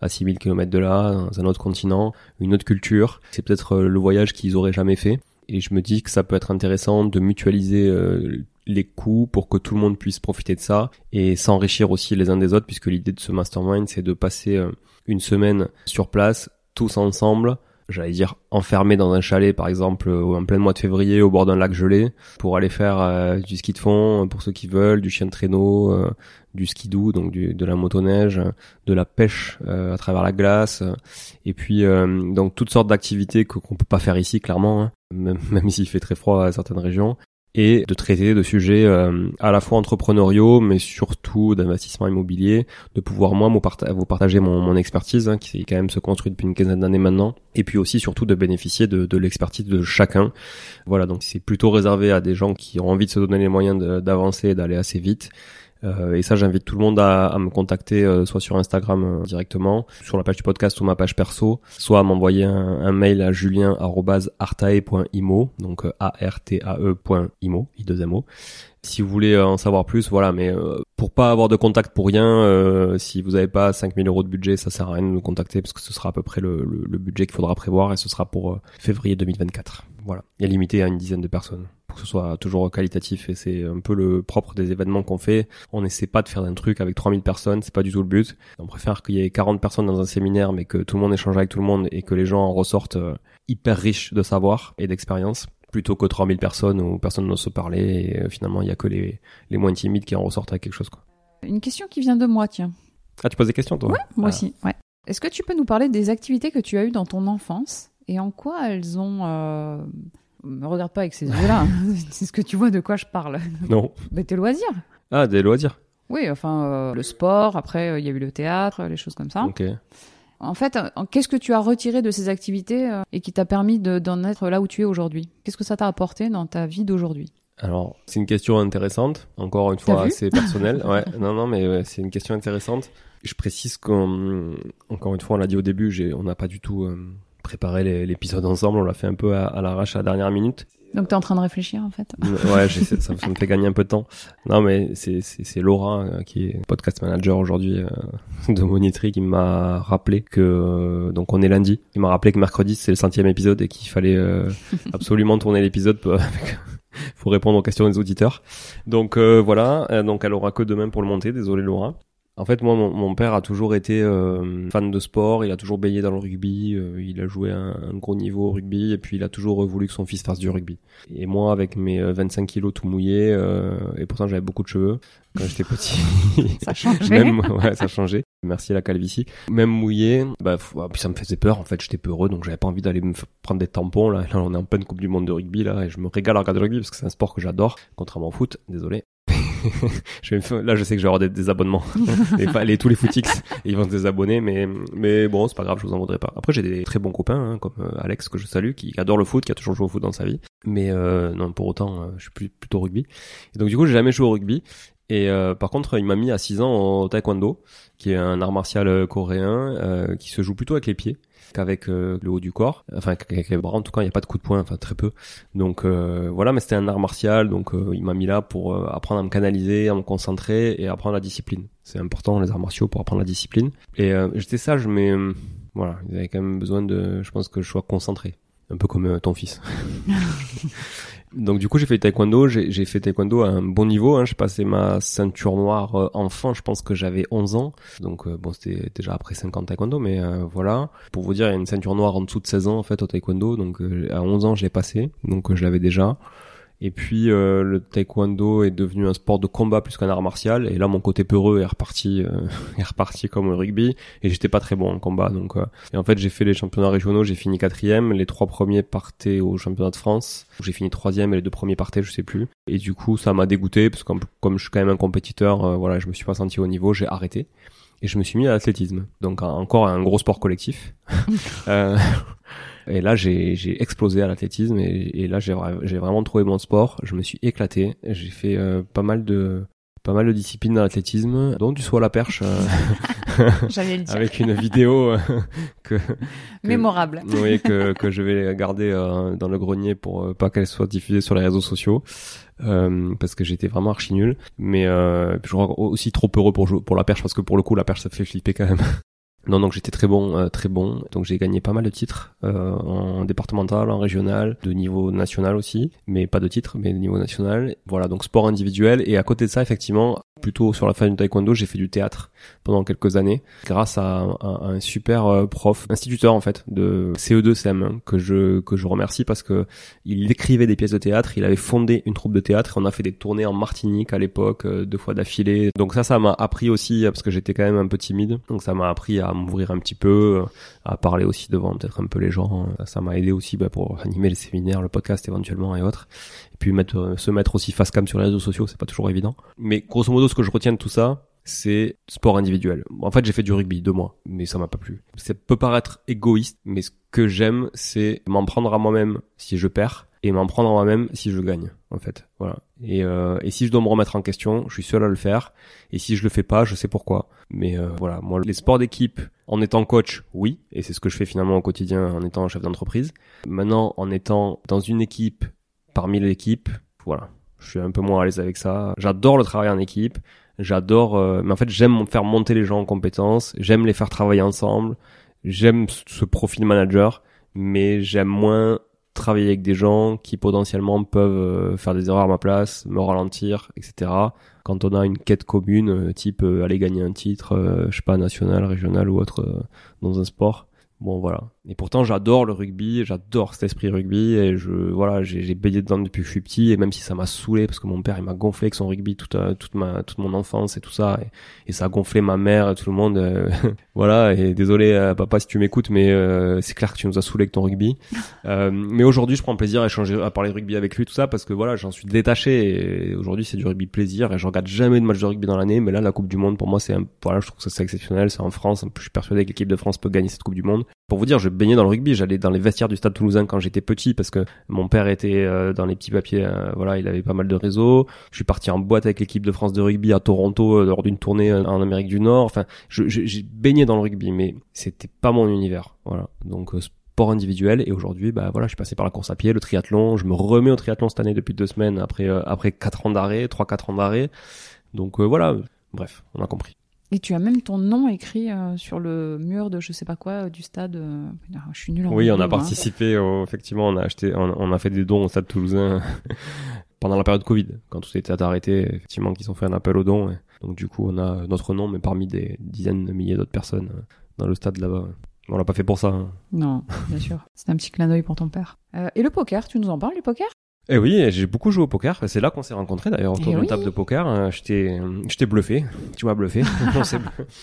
à 6000 km de là, dans un autre continent, une autre culture. C'est peut-être le voyage qu'ils auraient jamais fait. Et je me dis que ça peut être intéressant de mutualiser les coûts pour que tout le monde puisse profiter de ça et s'enrichir aussi les uns des autres puisque l'idée de ce mastermind c'est de passer euh, une semaine sur place tous ensemble j'allais dire enfermés dans un chalet par exemple euh, en plein mois de février au bord d'un lac gelé pour aller faire euh, du ski de fond pour ceux qui veulent du chien de traîneau du ski doux donc de la motoneige de la pêche à travers la glace. Et puis donc toutes sortes d'activités qu'on peut pas faire ici clairement hein, même, <laughs> même s'il fait très froid à certaines régions et de traiter de sujets euh, à la fois entrepreneuriaux, mais surtout d'investissement immobilier, de pouvoir moi vous partager mon, expertise, hein, qui quand même se construit depuis une quinzaine d'années maintenant, et puis aussi surtout de bénéficier de, de l'expertise de chacun. Voilà, donc c'est plutôt réservé à des gens qui ont envie de se donner les moyens d'avancer et d'aller assez vite euh, et ça, j'invite tout le monde à, me contacter euh, soit sur Instagram euh, directement, sur la page du podcast ou ma page perso, soit à m'envoyer un, un, mail à julien@artae.imo, donc a-r-t-a-e.imo, i 2 m Si vous voulez en savoir plus, voilà, mais pour pas avoir de contact pour rien, si vous n'avez pas 5000 euros de budget, ça sert à rien de nous contacter parce que ce sera à peu près le, budget qu'il faudra prévoir et ce sera pour février 2024. Voilà, et limité à une dizaine de personnes que ce soit toujours qualitatif et c'est un peu le propre des événements qu'on fait. On n'essaie pas de faire un truc avec 3000 personnes, c'est pas du tout le but. On préfère qu'il y ait 40 personnes dans un séminaire mais que tout le monde échange avec tout le monde et que les gens en ressortent euh, hyper riches de savoir et d'expérience plutôt que 3000 personnes où personne n'ose se parler et euh, finalement il y a que les, les moins timides qui en ressortent avec quelque chose quoi. Une question qui vient de moi, tiens. Ah, tu poses des questions toi? Ouais, moi ah. aussi, ouais. Est-ce que tu peux nous parler des activités que tu as eues dans ton enfance et en quoi elles ont euh, me regarde pas avec ces yeux-là. Hein. <laughs> <laughs> c'est ce que tu vois de quoi je parle. Non. Mais tes loisirs. Ah, des loisirs. Oui, enfin, euh, le sport, après, euh, il y a eu le théâtre, les choses comme ça. Ok. En fait, qu'est-ce que tu as retiré de ces activités euh, et qui t'a permis d'en être là où tu es aujourd'hui? Qu'est-ce que ça t'a apporté dans ta vie d'aujourd'hui? Alors, c'est une question intéressante, encore une fois assez personnelle. <laughs> Ouais, non, non, mais c'est une question intéressante. Je précise qu'encore une fois, on l'a dit au début, on n'a pas du tout préparé l'épisode ensemble, on l'a fait un peu à, l'arrache à la dernière minute. Donc tu es en train de réfléchir en fait. ouais, ça, ça, me fait gagner un peu de temps. Non mais c'est Laura euh, qui est podcast manager aujourd'hui euh, de Monitry qui m'a rappelé que euh, donc on est lundi. Il m'a rappelé que mercredi c'est le centième épisode et qu'il fallait <laughs> absolument tourner l'épisode pour, <laughs> pour répondre aux questions des auditeurs. Donc voilà, donc elle aura que demain pour le monter. Désolé Laura. En fait, moi, mon, père a toujours été euh, fan de sport. Il a toujours baigné dans le rugby. Euh, il a joué un, un, gros niveau au rugby. Et puis, il a toujours voulu que son fils fasse du rugby. Et moi, avec mes 25 euh, kilos tout mouillés, et pourtant j'avais beaucoup de cheveux quand j'étais petit. <laughs> ça changé. Même, ouais, ça changé. Merci à la calvitie. Même mouillé, bah, ah, puis ça me faisait peur. En fait, j'étais peureux, donc j'avais pas envie d'aller me prendre des tampons. Là. là, on est en pleine Coupe du Monde de rugby là, et je me régale à regarder le rugby parce que c'est un sport que j'adore, contrairement au foot. Désolé. Je vais là, je sais que je vais avoir des, abonnements. <laughs> les, les, tous les footix, ils vont se désabonner, mais, mais bon, c'est pas grave, je vous en voudrais pas. Après, j'ai des très bons copains, hein, comme euh, Alex, que je salue, qui, adore le foot, qui a toujours joué au foot dans sa vie. Mais euh, non, pour autant, euh, je suis plus, plutôt rugby. Et donc, du coup, j'ai jamais joué au rugby. Et euh, par contre, il m'a mis à 6 ans au taekwondo, qui est un art martial coréen qui se joue plutôt avec les pieds qu'avec euh, le haut du corps, enfin avec les bras en tout cas, il n'y a pas de coup de poing, enfin très peu. Donc euh, voilà, mais c'était un art martial, donc euh, il m'a mis là pour apprendre à me canaliser, à me concentrer et apprendre la discipline. C'est important les arts martiaux pour apprendre la discipline. Et j'étais sage, mais voilà, ils avaient quand même besoin de, je pense que je sois concentré, un peu comme ton fils. <laughs> Donc du coup j'ai fait taekwondo, j'ai fait taekwondo à un bon niveau, hein. j'ai passé ma ceinture noire euh, enfant, je pense que j'avais 11 ans, donc euh, bon c'était déjà après 50 taekwondo, mais euh, voilà. Pour vous dire, il y a une ceinture noire en dessous de 16 ans en fait au taekwondo, donc à 11 ans je l'ai passé, donc je l'avais déjà. Et puis euh, le taekwondo est devenu un sport de combat plus qu'un art martial. Et là, mon côté peureux est reparti, euh, <laughs> est reparti comme le rugby. Et j'étais pas très bon en combat. Donc, euh, et en fait, j'ai fait les championnats régionaux. J'ai fini quatrième. Les trois premiers partaient au championnat de France. J'ai fini troisième et les deux premiers partaient, je sais plus. Et du coup, ça m'a dégoûté parce que comme, comme je suis quand même un compétiteur, voilà, je me suis pas senti au niveau. J'ai arrêté et je me suis mis à l'athlétisme. Donc encore un gros sport collectif. <laughs> euh, et là, j'ai, explosé à l'athlétisme et, et là, j'ai, vraiment trouvé mon sport. Je me suis éclaté. J'ai fait euh, pas mal de pas mal de disciplines dans l'athlétisme, dont du saut à la perche, euh, <laughs> <laughs> avec une vidéo euh, que, que, mémorable. <laughs> oui, que que je vais garder dans le grenier pour pas qu'elle soit diffusée sur les réseaux sociaux. parce que j'étais vraiment archi nul mais je crois aussi trop heureux pour pour la perche parce que pour le coup la perche ça fait flipper quand même non, donc j'étais très bon, euh, très bon. Donc j'ai gagné pas mal de titres euh, en départemental, en régional, de niveau national aussi, mais pas de titres, mais de niveau national. Voilà, donc sport individuel. Et à côté de ça, effectivement, plutôt sur la fin du taekwondo, j'ai fait du théâtre pendant quelques années, grâce à, un super euh, prof, instituteur en fait de CE2 CM1 que je que je remercie parce que il écrivait des pièces de théâtre, il avait fondé une troupe de théâtre, on a fait des tournées en Martinique à l'époque, euh, deux fois d'affilée. Donc ça, ça m'a appris aussi parce que j'étais quand même un peu timide, donc ça m'a appris à m'ouvrir un petit peu, à parler aussi devant peut-être un peu les gens. Ça m'a aidé aussi bah, pour animer les séminaires, le podcast éventuellement et autres. Et puis euh, se mettre aussi face cam sur les réseaux sociaux, c'est pas toujours évident. Mais grosso modo, ce que je retiens de tout ça, c'est sport individuel. En fait, j'ai fait du rugby deux mois, mais ça m'a pas plu. Ça peut paraître égoïste, mais ce que j'aime, c'est m'en prendre à moi-même si je perds et m'en prendre à moi-même si je gagne, en fait. Voilà. Et, euh, et si je dois me remettre en question, je suis seul à le faire. Et si je le fais pas, je sais pourquoi. Mais euh, voilà, moi, les sports d'équipe, en étant coach, oui, et c'est ce que je fais finalement au quotidien en étant chef d'entreprise. Maintenant, en étant dans une équipe, parmi l'équipe, voilà, je suis un peu moins à l'aise avec ça. J'adore le travail en équipe. J'adore, euh, mais en fait, j'aime faire monter les gens en compétences. J'aime les faire travailler ensemble. J'aime ce profil manager, mais j'aime moins travailler avec des gens qui potentiellement peuvent euh, faire des erreurs à ma place, me ralentir, etc. Quand on a une quête commune, euh, type aller gagner un titre, je sais pas, national, régional ou autre dans un sport. Bon voilà, et pourtant, j'adore le rugby, j'adore cet esprit rugby, et je, voilà, j'ai baigné dedans depuis que je suis petit, et même si ça m'a saoulé, parce que mon père, il m'a gonflé avec son rugby toute, euh, toute ma, toute mon enfance et tout ça, et, et ça a gonflé ma mère et tout le monde, euh, <laughs> voilà, et désolé, euh, papa, si tu m'écoutes, mais c'est clair que tu nous as saoulé avec ton rugby. <laughs> mais aujourd'hui, je prends plaisir à échanger, à parler rugby avec lui, tout ça, parce que voilà, j'en suis détaché, et aujourd'hui, c'est du rugby plaisir, et je regarde jamais de match de rugby dans l'année, mais là, la Coupe du Monde, pour moi, c'est voilà, je trouve que c'est exceptionnel, c'est en France, je suis persuadé que l'équipe de France peut gagner cette Coupe du Monde. Pour vous dire, je baignais dans le rugby. J'allais dans les vestiaires du Stade Toulousain quand j'étais petit parce que mon père était euh, dans les petits papiers. Euh, voilà, il avait pas mal de réseaux. Je suis parti en boîte avec l'équipe de France de rugby à Toronto euh, lors d'une tournée en Amérique du Nord. Enfin, j'ai baigné dans le rugby, mais c'était pas mon univers. Voilà, donc sport individuel et aujourd'hui bah voilà je suis passé par la course à pied le triathlon je me remets au triathlon cette année depuis deux semaines après après quatre ans d'arrêt trois quatre ans d'arrêt donc voilà bref on a compris et tu as même ton nom écrit euh, sur le mur de je sais pas quoi euh, du stade. Euh, je suis nul en Oui, on a hein. participé. effectivement, on a acheté, on, a fait des dons au stade toulousain <laughs> pendant la période Covid, quand tout était arrêté. Effectivement, qu'ils ont fait un appel aux dons. donc du coup, on a notre nom, mais parmi des dizaines de milliers d'autres personnes dans le stade là-bas. On l'a pas fait pour ça. Hein. Non, bien sûr. C'est un petit clin d'œil pour ton père. et le poker, tu nous en parles du poker? Eh oui, j'ai beaucoup joué au poker. C'est là qu'on s'est rencontrés d'ailleurs autour eh d'une table de poker. Euh, je t'ai, bluffé. Tu m'as bluffé. <laughs>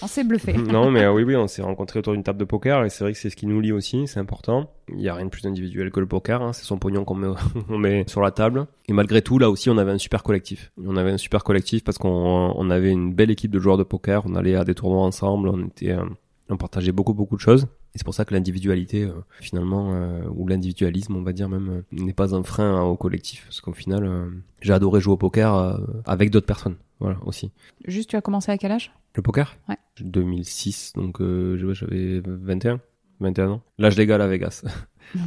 on s'est bluffé. <laughs> non, mais euh, oui, oui, on s'est rencontrés autour d'une table de poker et c'est vrai que c'est ce qui nous lie aussi. C'est important. Il y a rien de plus individuel que le poker. Hein. C'est son pognon qu'on met, <laughs> on met sur la table. Et malgré tout, là aussi, on avait un super collectif. On avait un super collectif parce qu'on on avait une belle équipe de joueurs de poker. On allait à des tournois ensemble. On était, euh, on partageait beaucoup beaucoup de choses. Et c'est pour ça que l'individualité, euh, finalement, euh, ou l'individualisme, on va dire même, euh, n'est pas un frein hein, au collectif. Parce qu'au final, j'ai adoré jouer au poker avec d'autres personnes. Voilà, aussi. Juste, tu as commencé à quel âge? Le poker? Ouais. 2006, donc j'avais 21. 21 ans. L'âge légal à Vegas. <laughs>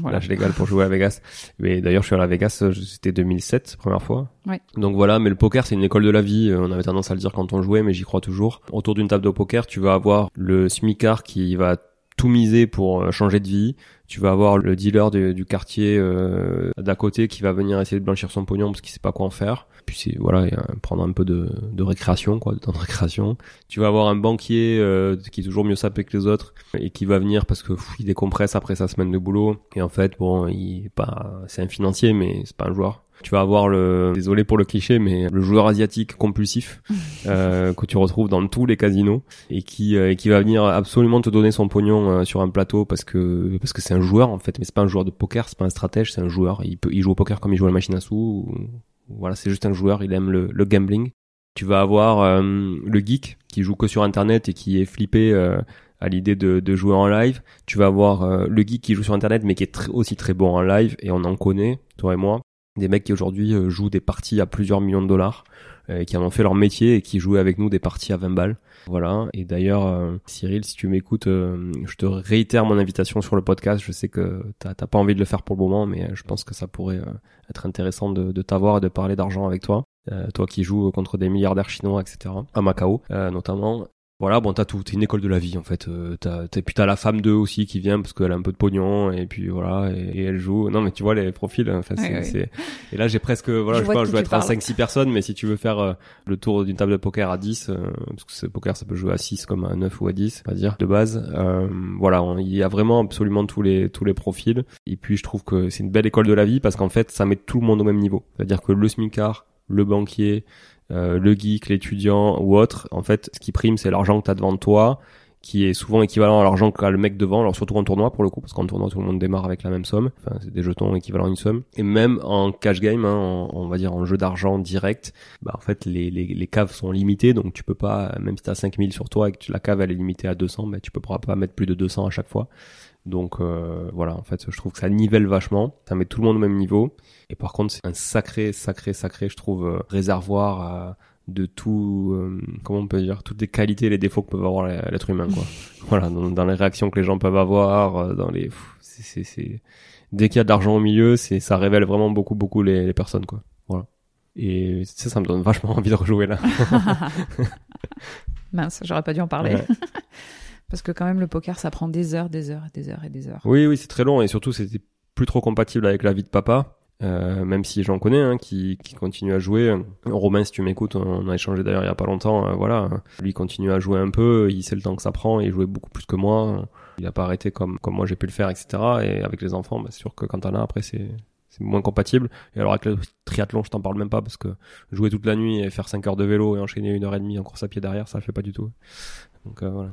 Voilà. L'âge légal pour jouer à Vegas. Mais d'ailleurs, je suis allé à Vegas, c'était 2007, première fois. Ouais. Donc voilà, mais le poker, c'est une école de la vie. On avait tendance à le dire quand on jouait, mais j'y crois toujours. Autour d'une table de poker, tu vas avoir le smicard qui va tout miser pour euh, changer de vie. Tu vas avoir le dealer du quartier euh, d'à côté qui va venir essayer de blanchir son pognon parce qu'il sait pas quoi en faire. Puis c'est voilà, prendre un peu de, de récréation, quoi, de temps de récréation. Tu vas avoir un banquier euh, qui est toujours mieux sapé que les autres et qui va venir parce que il décompresse après sa semaine de boulot. Et en fait, bon, il est pas, c'est un financier, mais c'est pas un joueur. Tu vas avoir le, désolé pour le cliché, mais le joueur asiatique compulsif <laughs> euh, que tu retrouves dans tous les casinos et qui euh, qui va venir absolument te donner son pognon euh, sur un plateau parce que parce que c'est un joueur en fait, mais c'est pas un joueur de poker, c'est pas un stratège, c'est un joueur. Il peut il joue au poker comme il joue à la machine à sous. voilà, c'est juste un joueur. Il aime le, le gambling. Tu vas avoir euh, le geek qui joue que sur internet et qui est flippé à l'idée de, de, jouer en live. Tu vas avoir euh, le geek qui joue sur internet mais qui est aussi très bon en live et on en connaît, toi et moi, des mecs qui aujourd'hui euh, jouent des parties à plusieurs millions de dollars, euh, qui en ont fait leur métier et qui jouaient avec nous des parties à 20 balles. Voilà. Et d'ailleurs, Cyril, si tu m'écoutes, je te réitère mon invitation sur le podcast. Je sais que t'as pas envie de le faire pour le moment, mais je pense que ça pourrait être intéressant de, de t'avoir et de parler d'argent avec toi. toi qui joues contre des milliardaires chinois, etc. À Macao, notamment. Voilà, bon, t'as tout, t'es une école de la vie en fait. Euh, t'as, t'as, puis t'as la femme d'eux aussi qui vient parce qu'elle a un peu de pognon et puis voilà et, elle joue. Non mais tu vois les profils. Enfin, c'est, c'est... Et là j'ai presque voilà, je, je, je dois être à 5-6 personnes, mais si tu veux faire euh, le tour d'une table de poker à 10, euh, parce que ce poker ça peut jouer à 6 comme à 9 ou à 10, on va dire de base. Euh, voilà, il y a vraiment absolument tous les tous les profils. Et puis je trouve que c'est une belle école de la vie parce qu'en fait ça met tout le monde au même niveau. C'est-à-dire que le smicard, le banquier, euh, le geek, l'étudiant ou autre, en fait, ce qui prime, c'est l'argent que tu as devant toi, qui est souvent équivalent à l'argent qu'a le mec devant, alors surtout en tournoi pour le coup, parce qu'en tournoi tout le monde démarre avec la même somme, enfin c'est des jetons équivalents à une somme, et même en cash game, hein, on va dire en jeu d'argent direct, bah en fait les, les, les, caves sont limitées, donc tu peux pas, même si t'as 5000 sur toi et que la cave elle est limitée à 200, bah tu peux pas mettre plus de 200 à chaque fois. Donc euh, voilà, en fait, je trouve que ça nivelle vachement, ça met tout le monde au même niveau. Et par contre, c'est un sacré, sacré, sacré, je trouve, euh, réservoir de tout, euh, comment on peut dire, toutes les qualités et les défauts que peut avoir l'être humain, quoi. <laughs> voilà, dans, les réactions que les gens peuvent avoir, dans les, c'est, c'est, dès qu'il y a de l'argent au milieu, c'est, ça révèle vraiment beaucoup, beaucoup les, personnes, quoi. Voilà. Et ça, ça me donne vachement <laughs> envie de rejouer là. <laughs> Mince, j'aurais pas dû en parler. Parce que quand même, le poker, ça prend des heures, des heures, des heures et des heures. Oui, oui, c'est très long et surtout, c'était plus trop compatible avec la vie de papa. Euh, même si j'en connais hein, qui, qui continue à jouer. Romain, si tu m'écoutes, on a échangé d'ailleurs il y a pas longtemps. Euh, voilà, lui continue à jouer un peu. Il sait le temps que ça prend. Il jouait beaucoup plus que moi. Il a pas arrêté comme comme moi j'ai pu le faire, etc. Et avec les enfants, bah, c'est sûr que quand t'en as après, c'est c'est moins compatible. Et alors avec le triathlon, je t'en parle même pas parce que jouer toute la nuit et faire 5 heures de vélo et enchaîner une heure et demie en course à pied derrière, ça le fait pas du tout. Donc euh, voilà.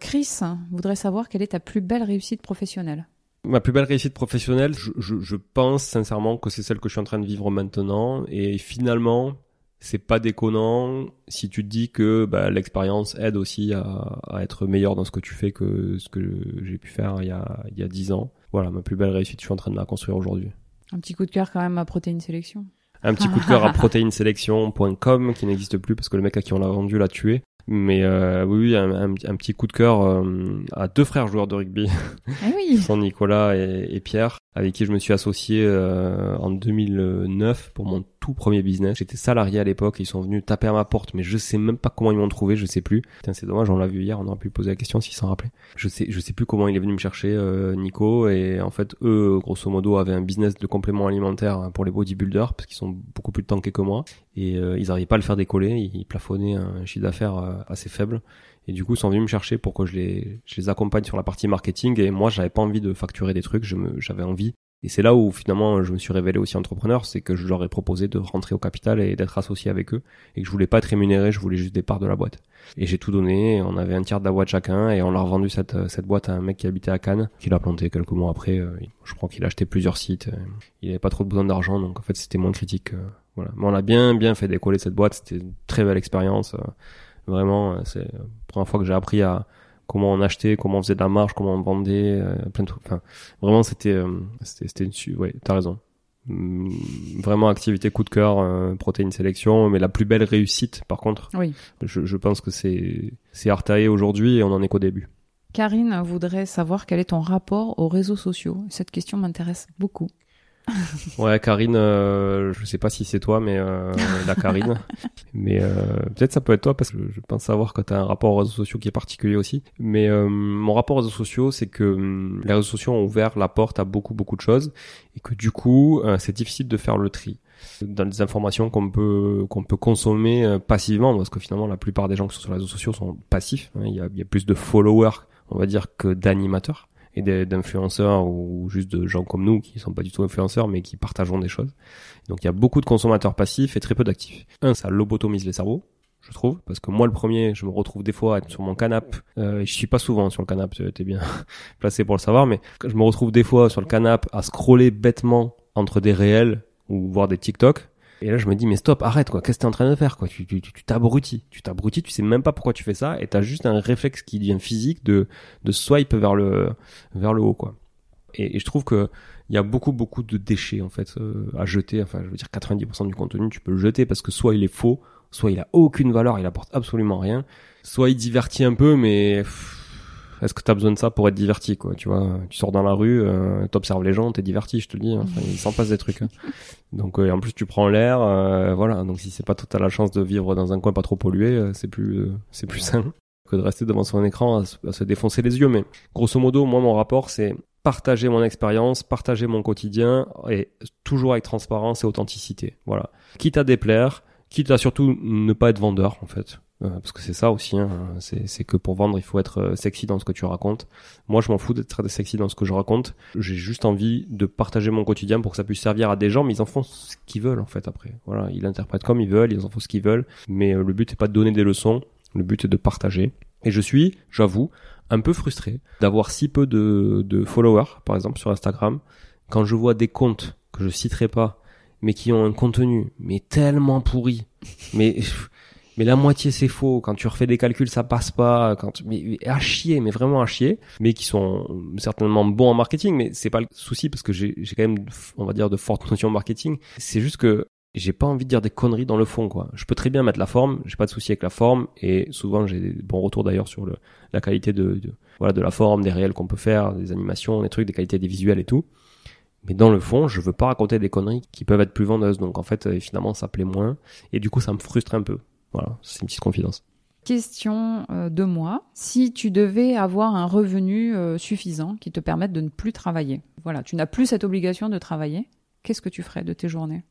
Chris voudrait savoir quelle est ta plus belle réussite professionnelle. Ma plus belle réussite professionnelle, je, je, je pense sincèrement que c'est celle que je suis en train de vivre maintenant. Et finalement, c'est pas déconnant si tu te dis que bah, l'expérience aide aussi à, à, être meilleur dans ce que tu fais que ce que j'ai pu faire il y a il y a dix ans. Voilà, ma plus belle réussite, je suis en train de la construire aujourd'hui. Un petit coup de cœur quand même à Protéine Sélection. Un petit coup de cœur à <laughs> proteineselection.com qui n'existe plus parce que le mec à qui on l'a vendu l'a tué. Mais euh, oui, un, un, un, petit coup de cœur euh, à deux frères joueurs de rugby, ah <laughs> oui. sont Nicolas et, et, Pierre, avec qui je me suis associé euh, en 2009 pour mon tout premier business. J'étais salarié à l'époque, ils sont venus taper à ma porte, mais je sais même pas comment ils m'ont trouvé, je sais plus. c'est dommage, on l'a vu hier, on aurait pu poser la question s'ils s'en rappelaient. Je sais, je sais plus comment il est venu me chercher, euh, Nico, et en fait, eux, grosso modo, avaient un business de compléments alimentaires pour les bodybuilders, parce qu'ils sont beaucoup plus tankés que moi, et euh, ils n'arrivaient pas à le faire décoller, ils plafonnaient un chiffre d'affaires euh, assez faible. Et du coup, ils sont venus me chercher pour que je les, je les accompagne sur la partie marketing. Et moi, j'avais pas envie de facturer des trucs. J'avais envie et c'est là où finalement je me suis révélé aussi entrepreneur, c'est que je leur ai proposé de rentrer au capital et d'être associé avec eux, et que je voulais pas être rémunéré, je voulais juste des parts de la boîte. Et j'ai tout donné, on avait un tiers de la boîte chacun, et on l'a revendu cette, cette boîte à un mec qui habitait à Cannes, qui l'a planté quelques mois après. Euh, je crois qu'il a acheté plusieurs sites, euh, il avait pas trop besoin d'argent, donc en fait c'était moins critique. Euh, voilà. Mais on a bien bien fait décoller cette boîte, c'était une très belle expérience. Vraiment, c'est la première fois que j'ai appris à comment on achetait, comment on faisait de la marge, comment on vendait, euh, plein de trucs. Enfin, vraiment, c'était, euh, c'était, une, ouais, t'as raison. Mm, vraiment activité coup de cœur, euh, protéine sélection, mais la plus belle réussite, par contre. Oui. Je, je pense que c'est, c'est Artae aujourd'hui et on en est qu'au début. Karine voudrait savoir quel est ton rapport aux réseaux sociaux. Cette question m'intéresse beaucoup. <laughs> ouais, Karine, euh, je sais pas si c'est toi, mais euh, la Karine. <laughs> mais euh, peut-être ça peut être toi parce que je pense savoir que tu as un rapport aux réseaux sociaux qui est particulier aussi. Mais euh, mon rapport aux réseaux sociaux, c'est que hum, les réseaux sociaux ont ouvert la porte à beaucoup beaucoup de choses et que du coup, euh, c'est difficile de faire le tri dans les informations qu'on peut qu'on peut consommer passivement parce que finalement la plupart des gens qui sont sur les réseaux sociaux sont passifs. Hein. Il, y a, il y a plus de followers, on va dire, que d'animateurs. Et d'influenceurs ou juste de gens comme nous qui sont pas du tout influenceurs mais qui partageons des choses. Donc il y a beaucoup de consommateurs passifs et très peu d'actifs. Un, ça lobotomise les cerveaux je trouve parce que moi le premier je me retrouve des fois sur mon canapé euh, je suis pas souvent sur le canapé t'es bien <laughs> placé pour le savoir mais je me retrouve des fois sur le canapé à scroller bêtement entre des réels ou voir des TikTok et là je me dis mais stop arrête quoi. Qu'est-ce que t'es en train de faire quoi? Tu tu tu t'abrutis. Tu t'abrutis tu sais même pas pourquoi tu fais ça et t'as juste un réflexe qui devient physique de de swipe vers le vers le haut quoi. Et, et je trouve que il y a beaucoup beaucoup de déchets en fait euh, à jeter. Enfin je veux dire 90% du contenu tu peux le jeter parce que soit il est faux soit il a aucune valeur, il apporte absolument rien, soit il divertit un peu, mais est-ce que t'as besoin de ça pour être diverti, quoi Tu vois, tu sors dans la rue, euh, t'observes les gens, t'es diverti, je te dis. Hein. Enfin, il s'en passe des trucs. Hein. Donc, euh, en plus, tu prends l'air, euh, voilà. Donc, si c'est pas toi, t'as la chance de vivre dans un coin pas trop pollué, euh, c'est plus, c'est plus sain que de rester devant son écran à, se défoncer les yeux. Mais grosso modo, moi, mon rapport, c'est partager mon expérience, partager mon quotidien, et toujours avec transparence et authenticité. Voilà. Quitte à déplaire, quitte à surtout ne pas être vendeur en fait. Euh, parce que c'est ça aussi, hein, c'est que pour vendre, il faut être euh, sexy dans ce que tu racontes. Moi, je m'en fous d'être sexy dans ce que je raconte. J'ai juste envie de partager mon quotidien pour que ça puisse servir à des gens, mais ils en font ce qu'ils veulent en fait après. Voilà, ils l'interprètent comme ils veulent, ils en font ce qu'ils veulent, mais euh, le but n'est pas de donner des leçons, le but est de partager. Et je suis, j'avoue, un peu frustré d'avoir si peu de, de followers, par exemple sur Instagram, quand je vois des comptes que je citerai pas mais qui ont un contenu mais tellement pourri. Mais mais la moitié c'est faux. Quand tu refais des calculs, ça passe pas. Quand mais, à chier, mais vraiment à chier. Mais qui sont certainement bons en marketing, mais c'est pas le souci parce que j'ai j'ai quand même, on va dire, de fortes notions en marketing. C'est juste que j'ai pas envie de dire des conneries dans le fond quoi. Je peux très bien mettre la forme, j'ai pas de souci avec la forme et souvent j'ai des bons retours d'ailleurs sur le la qualité de, de, voilà de la forme, des réels qu'on peut faire, des animations, des trucs, des qualités des visuels et tout. Mais dans le fond, je veux pas raconter des conneries qui peuvent être plus vendeuses. Donc en fait, euh, finalement, ça plaît moins. Et du coup, ça me frustre un peu. Voilà, c'est une petite confidence. Question euh, de moi. Si tu devais avoir un revenu euh, suffisant qui te permette de ne plus travailler, voilà, tu n'as plus cette obligation de travailler, qu'est-ce que tu ferais de tes journées?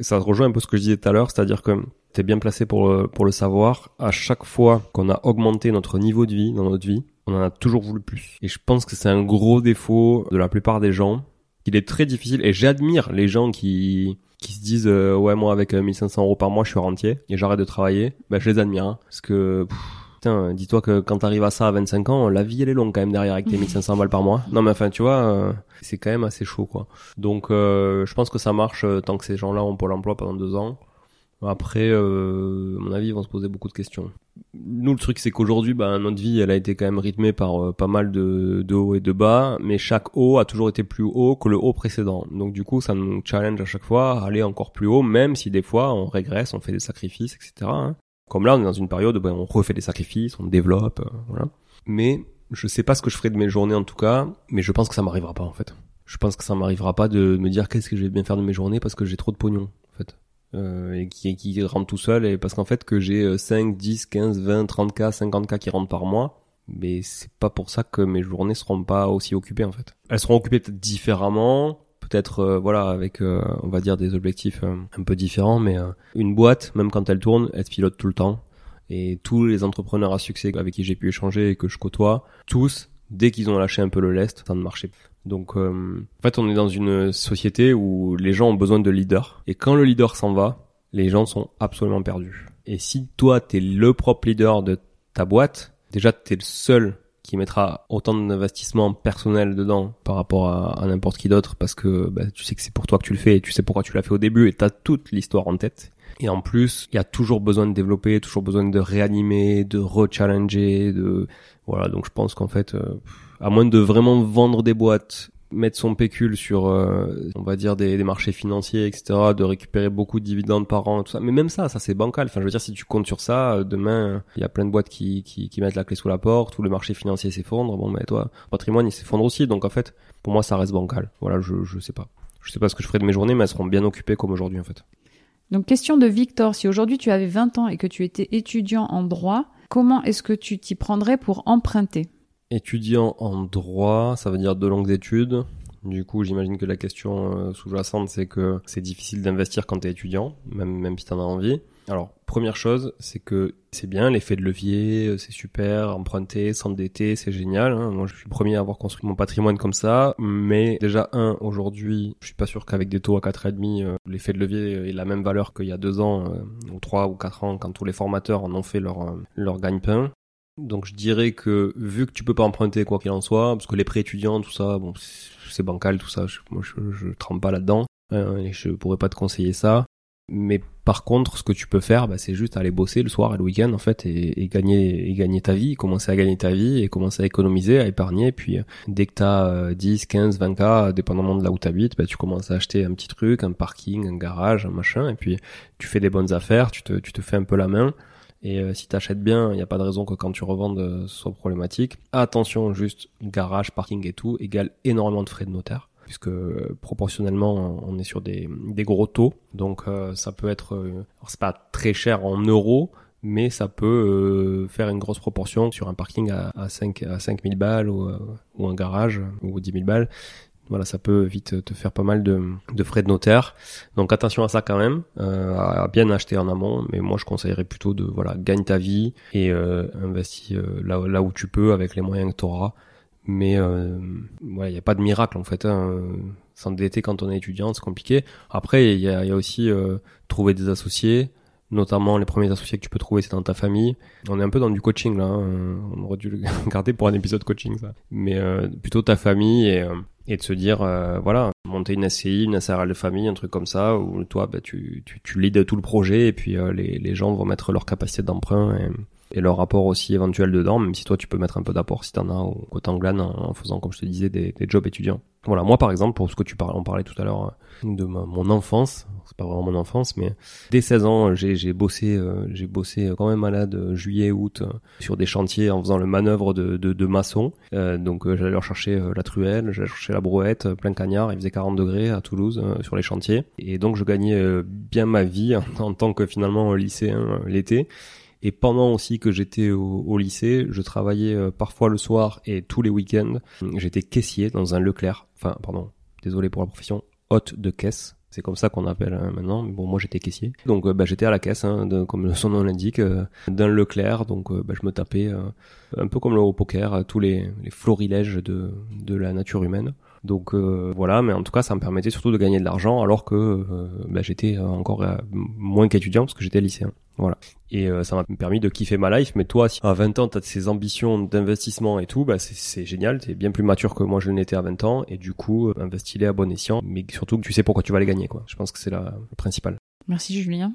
Ça rejoint un peu ce que je disais tout à l'heure, c'est-à-dire que tu es bien placé pour le, pour le savoir. À chaque fois qu'on a augmenté notre niveau de vie dans notre vie, on en a toujours voulu plus. Et je pense que c'est un gros défaut de la plupart des gens il est très difficile et j'admire les gens qui qui se disent euh, ouais moi avec 1500 euh, euros par mois je suis rentier et j'arrête de travailler. Ben je les admire hein, parce que putain dis-toi que quand t'arrives à ça à 25 ans la vie elle est longue quand même derrière avec tes 1500 balles par mois. Non mais enfin tu vois euh, c'est quand même assez chaud quoi. Donc je pense que ça marche tant que ces gens là ont pas l'emploi pendant deux ans après, euh, à mon avis, ils vont se poser beaucoup de questions. Nous, le truc, c'est qu'aujourd'hui, bah, notre vie, elle a été quand même rythmée par euh, pas mal de, hauts et de bas, mais chaque haut a toujours été plus haut que le haut précédent. Donc, du coup, ça nous challenge à chaque fois à aller encore plus haut, même si des fois, on régresse, on fait des sacrifices, etc. Hein. Comme là, on est dans une période où bah, on refait des sacrifices, on développe, euh, voilà. Mais je sais pas ce que je ferai de mes journées en tout cas, mais je pense que ça m'arrivera pas en fait. Je pense que ça m'arrivera pas de me dire qu'est-ce que je vais bien faire de mes journées parce que j'ai trop de pognon euh, et qui, qui rentre tout seul et parce qu'en fait que j'ai 5, 10, 15, 20, 30 k, 50 k qui rentrent par mois, mais c'est pas pour ça que mes journées seront pas aussi occupées en fait. Elles seront occupées peut-être différemment, peut-être euh, voilà avec euh, on va dire des objectifs euh, un peu différents, mais une boîte même quand elle tourne, elle se pilote tout le temps. Et tous les entrepreneurs à succès avec qui j'ai pu échanger et que je côtoie, tous dès qu'ils ont lâché un peu le lest, ça ne marchait donc, euh, en fait, on est dans une société où les gens ont besoin de leaders. Et quand le leader s'en va, les gens sont absolument perdus. Et si toi, t'es le propre leader de ta boîte, déjà, t'es le seul qui mettra autant d'investissement personnel dedans par rapport à, n'importe qui d'autre parce que bah, tu sais que c'est pour toi que tu le fais et tu sais pourquoi tu l'as fait au début et t'as toute l'histoire en tête. Et en plus, il y a toujours besoin de développer, toujours besoin de réanimer, de re-challenger, de voilà. Donc je pense qu'en fait, euh, à moins de vraiment vendre des boîtes, mettre son pécule sur, euh, on va dire, des, des, marchés financiers, etc., de récupérer beaucoup de dividendes par an, tout ça. Mais même ça, ça c'est bancal. Enfin, je veux dire, si tu comptes sur ça, euh, demain, il y a plein de boîtes qui, qui, qui mettent la clé sous la porte, ou le marché financier s'effondre. Bon, mais toi, patrimoine, il s'effondre aussi. Donc, en fait, pour moi, ça reste bancal. Voilà, je, je sais pas. Je sais pas ce que je ferai de mes journées, mais elles seront bien occupées comme aujourd'hui, en fait. Donc, question de Victor. Si aujourd'hui tu avais 20 ans et que tu étais étudiant en droit, comment est-ce que tu t'y prendrais pour emprunter? Étudiant en droit, ça veut dire de longues études. Du coup, j'imagine que la question euh, sous-jacente, c'est que c'est difficile d'investir quand t'es étudiant, même, même si t'en as envie. Alors, Première chose, c'est que c'est bien l'effet de levier, c'est super, emprunter, s'endetter, c'est génial. Hein. Moi, je suis le premier à avoir construit mon patrimoine comme ça, mais déjà un, aujourd'hui, je suis pas sûr qu'avec des taux à 4,5, euh, l'effet de levier ait la même valeur qu'il y a deux ans, euh, ou trois ou quatre ans, quand tous les formateurs en ont fait leur euh, leur gagne-pain. Donc je dirais que vu que tu peux pas emprunter quoi qu'il en soit, parce que les prêts étudiants, tout ça, bon, c'est bancal, tout ça. Je, moi, je, je trempe pas là-dedans. et je pourrais pas te conseiller ça. Mais par contre, ce que tu peux faire, bah, c'est juste aller bosser le soir et le week-end en fait et, et, gagner et gagner ta vie, commencer à gagner ta vie et commencer à économiser, à épargner. Puis euh, dès que tu as 10, 15, 20 k, dépendamment de là où tu habites, bah, tu commences à acheter un petit truc, un parking, un garage, un machin, et puis tu fais des bonnes affaires, tu te, tu te fais un peu la main. Et euh, si tu achètes bien, il n'y a pas de raison que quand tu revendes, euh, ce soit problématique. Attention, juste garage, parking et tout égale énormément de frais de notaire puisque proportionnellement on est sur des, des gros taux, donc euh, ça peut être, euh, c'est pas très cher en euros, mais ça peut euh, faire une grosse proportion sur un parking à, à 5 à 5000 balles ou, ou un garage ou 10 000 balles. Voilà, ça peut vite te faire pas mal de, de frais de notaire. Donc attention à ça quand même, à bien acheter en amont. Mais moi, je conseillerais plutôt de voilà, gagne ta vie et investis là, là où tu peux avec les moyens que tu auras mais euh, il n'y a pas de miracle en fait. Hein. S'endetter quand on est étudiant, c'est compliqué. Après, il y a, y a, aussi euh, trouver des associés, notamment les premiers associés que tu peux trouver, c'est dans ta famille. On est un peu dans du coaching là. Hein. On aurait dû le <laughs> garder pour un épisode coaching ça. Mais euh, plutôt ta famille et, euh, et de se dire euh, voilà monter une SCI, une SRL de famille, un truc comme ça où toi bah, tu tu tu leads tout le projet et puis les les gens vont mettre leur capacité d'emprunt et et leur rapport aussi éventuel dedans, même si toi tu peux mettre un peu d'apport si t'en as ou que t'englanes en, faisant, comme je te disais, des, des jobs étudiants. Voilà, moi par exemple, pour ce que tu parlais, on parlait tout à l'heure euh, de ma, mon enfance, c'est pas vraiment mon enfance, mais dès 16 ans, j'ai, bossé, euh, j'ai bossé quand même malade euh, juillet, août sur des chantiers en faisant le manœuvre de, de, de maçon. donc j'allais leur chercher la truelle, j'allais chercher la brouette, plein cagnard, il faisait 40 degrés à Toulouse sur les chantiers, et donc je gagnais bien ma vie <laughs> en tant que finalement lycéen l'été. Et pendant aussi que j'étais au, lycée, je travaillais euh, parfois le soir et tous les week-ends. J'étais caissier dans un Leclerc. Enfin, pardon, désolé pour la profession, hôte de caisse. C'est comme ça qu'on appelle hein, maintenant. Mais bon, moi j'étais caissier. Donc euh, bah, j'étais à la caisse, hein, comme son nom l'indique, euh, d'un Leclerc. Donc bah, je me tapais un peu comme le poker, tous les, florilèges de la nature humaine. Donc voilà, mais en tout cas, ça me permettait surtout de gagner de l'argent alors que bah, j'étais encore moins qu'étudiant parce que j'étais lycéen. Voilà. Et euh, ça m'a permis de kiffer ma life. Mais toi, si à 20 ans, tu as ces ambitions d'investissement et tout, bah c'est génial. Tu es bien plus mature que moi je l'étais à 20 ans. Et du coup, euh, investis-les à bon escient. Mais surtout que tu sais pourquoi tu vas les gagner. quoi. Je pense que c'est le principal. Merci Julien.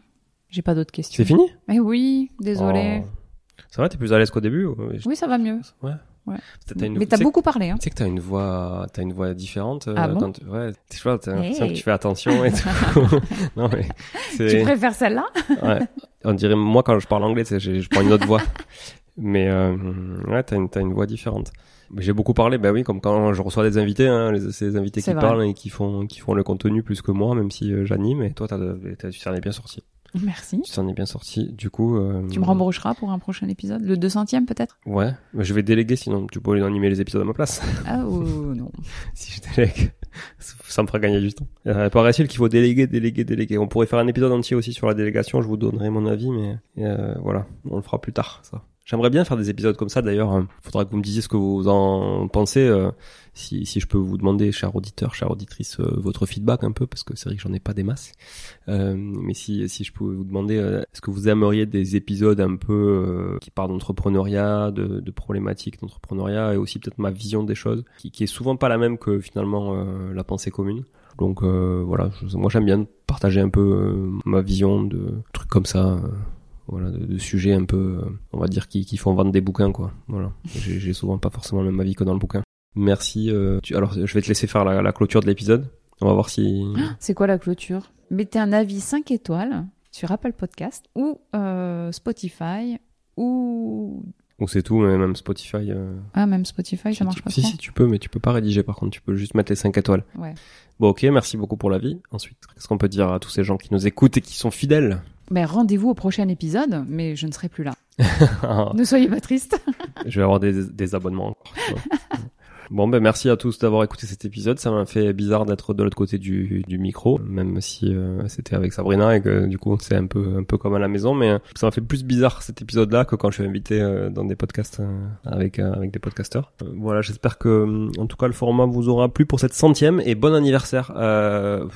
J'ai pas d'autres questions. C'est fini? Eh oui, désolé. Oh. Ça va, t'es plus à l'aise qu'au début Oui, ça va mieux. Ouais. Ouais. Une... Mais t'as beaucoup parlé. Hein. Tu sais que t'as une voix, t'as une voix différente. Ah bon ouais, tu vois, t'as l'impression que tu fais attention et tout. <laughs> non mais. Tu préfères celle-là? Ouais. On dirait moi quand je parle anglais, je, je prends une autre voix. <laughs> Mais euh, ouais, t'as une, as une voix différente. J'ai beaucoup parlé, ben oui, comme quand je reçois des invités, hein, les, ces invités qui parlent et qui font, qui font le contenu plus que moi, même si euh, j'anime. Et toi, t'as, tu t'en es bien sorti. Merci. Tu t'en es bien sorti. Du coup. Euh... Tu me rembaucheras pour un prochain épisode, le 200e peut-être? Ouais, mais je vais déléguer sinon. Tu peux animer les épisodes à ma place. Ah ou non. <laughs> si je délègue, ça me fera gagner du temps. Euh, Paraît-il qu'il faut déléguer, déléguer, déléguer. On pourrait faire un épisode entier aussi sur la délégation. Je vous donnerai mon avis, mais euh, voilà, on le fera plus tard, ça. J'aimerais bien faire des épisodes comme ça d'ailleurs. Il faudra que vous me disiez ce que vous en pensez. Euh, si, si je peux vous demander, cher auditeur, chère auditrice, euh, votre feedback un peu, parce que c'est vrai que j'en ai pas des masses. Euh, mais si, si je pouvais vous demander, est-ce que vous aimeriez des épisodes un peu qui parlent d'entrepreneuriat, de, de problématiques d'entrepreneuriat, et aussi peut-être ma vision des choses, qui, qui est souvent pas la même que finalement la pensée commune. Donc voilà, moi j'aime bien partager un peu ma vision de trucs comme ça voilà de, sujets un peu euh, on va dire qui, qui font vendre des bouquins quoi voilà j'ai souvent pas forcément le même avis que dans le bouquin merci euh, tu, alors je vais te laisser faire la, la clôture de l'épisode on va voir si c'est quoi la clôture? Mettez un avis 5 étoiles sur Apple Podcast ou euh, Spotify ou ou c'est tout, mais même Spotify. Euh... Ah, même Spotify, ça marche pas Si, si, tu peux, mais tu peux pas rédiger par contre, tu peux juste mettre les 5 étoiles. Ouais. Bon, ok, merci beaucoup pour l'avis. Ensuite, qu'est-ce qu'on peut dire à tous ces gens qui nous écoutent et qui sont fidèles? Ben, rendez-vous au prochain épisode, mais je ne serai plus là. <laughs> ne soyez pas triste. je vais avoir des, des abonnements encore. <laughs> Bon, ben merci à tous d'avoir écouté cet épisode. Ça m'a fait bizarre d'être de l'autre côté du, du micro, même si euh, c'était avec Sabrina et que du coup c'est un peu un peu comme à la maison, mais ça m'a fait plus bizarre cet épisode-là que quand je suis invité euh, dans des podcasts euh, avec avec des podcasteurs. voilà, j'espère que en tout cas le format vous aura plu pour cette centième et bon anniversaire.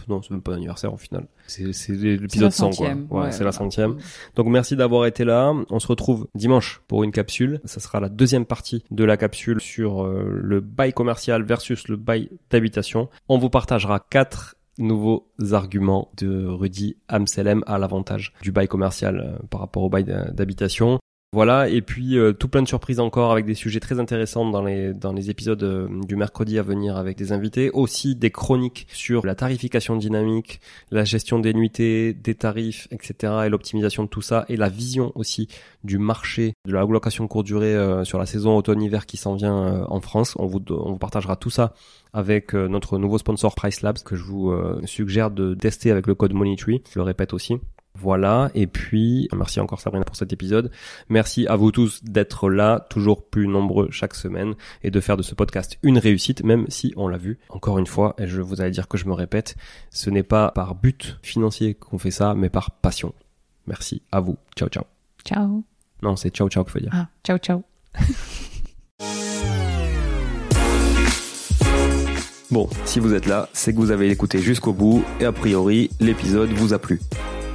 non, c'est même pas anniversaire au final. C'est l'épisode 100 quoi. Ouais, c'est la centième. Donc merci d'avoir été là. On se retrouve dimanche pour une capsule. Ça sera la deuxième partie de la capsule sur le bail commercial versus le bail d'habitation. On vous partagera quatre nouveaux arguments de Rudy Amselem à l'avantage du bail commercial euh, par rapport au bail d'habitation. Voilà, et puis euh, tout plein de surprises encore avec des sujets très intéressants dans les dans les épisodes euh, du mercredi à venir avec des invités, aussi des chroniques sur la tarification dynamique, la gestion des nuitées, des tarifs, etc. et l'optimisation de tout ça et la vision aussi du marché de la location courte durée euh, sur la saison automne-hiver qui s'en vient en France. On vous partagera tout ça avec notre nouveau sponsor Price Labs que je vous suggère de tester avec le code Moneytree. Je le répète aussi. Voilà, et puis merci encore Sabrina pour cet épisode. Merci à vous tous d'être là, toujours plus nombreux chaque semaine, et de faire de ce podcast une réussite, même si on l'a vu. Encore une fois, et je vous allais dire que je me répète, ce n'est pas par but financier qu'on fait ça, mais par passion. Merci à vous. Ciao, ciao. Ciao. Non, c'est ciao, ciao qu'il faut dire. Ah, ciao, ciao. <laughs> Bon, si vous êtes là, c'est que vous avez écouté jusqu'au bout et a priori, l'épisode vous a plu.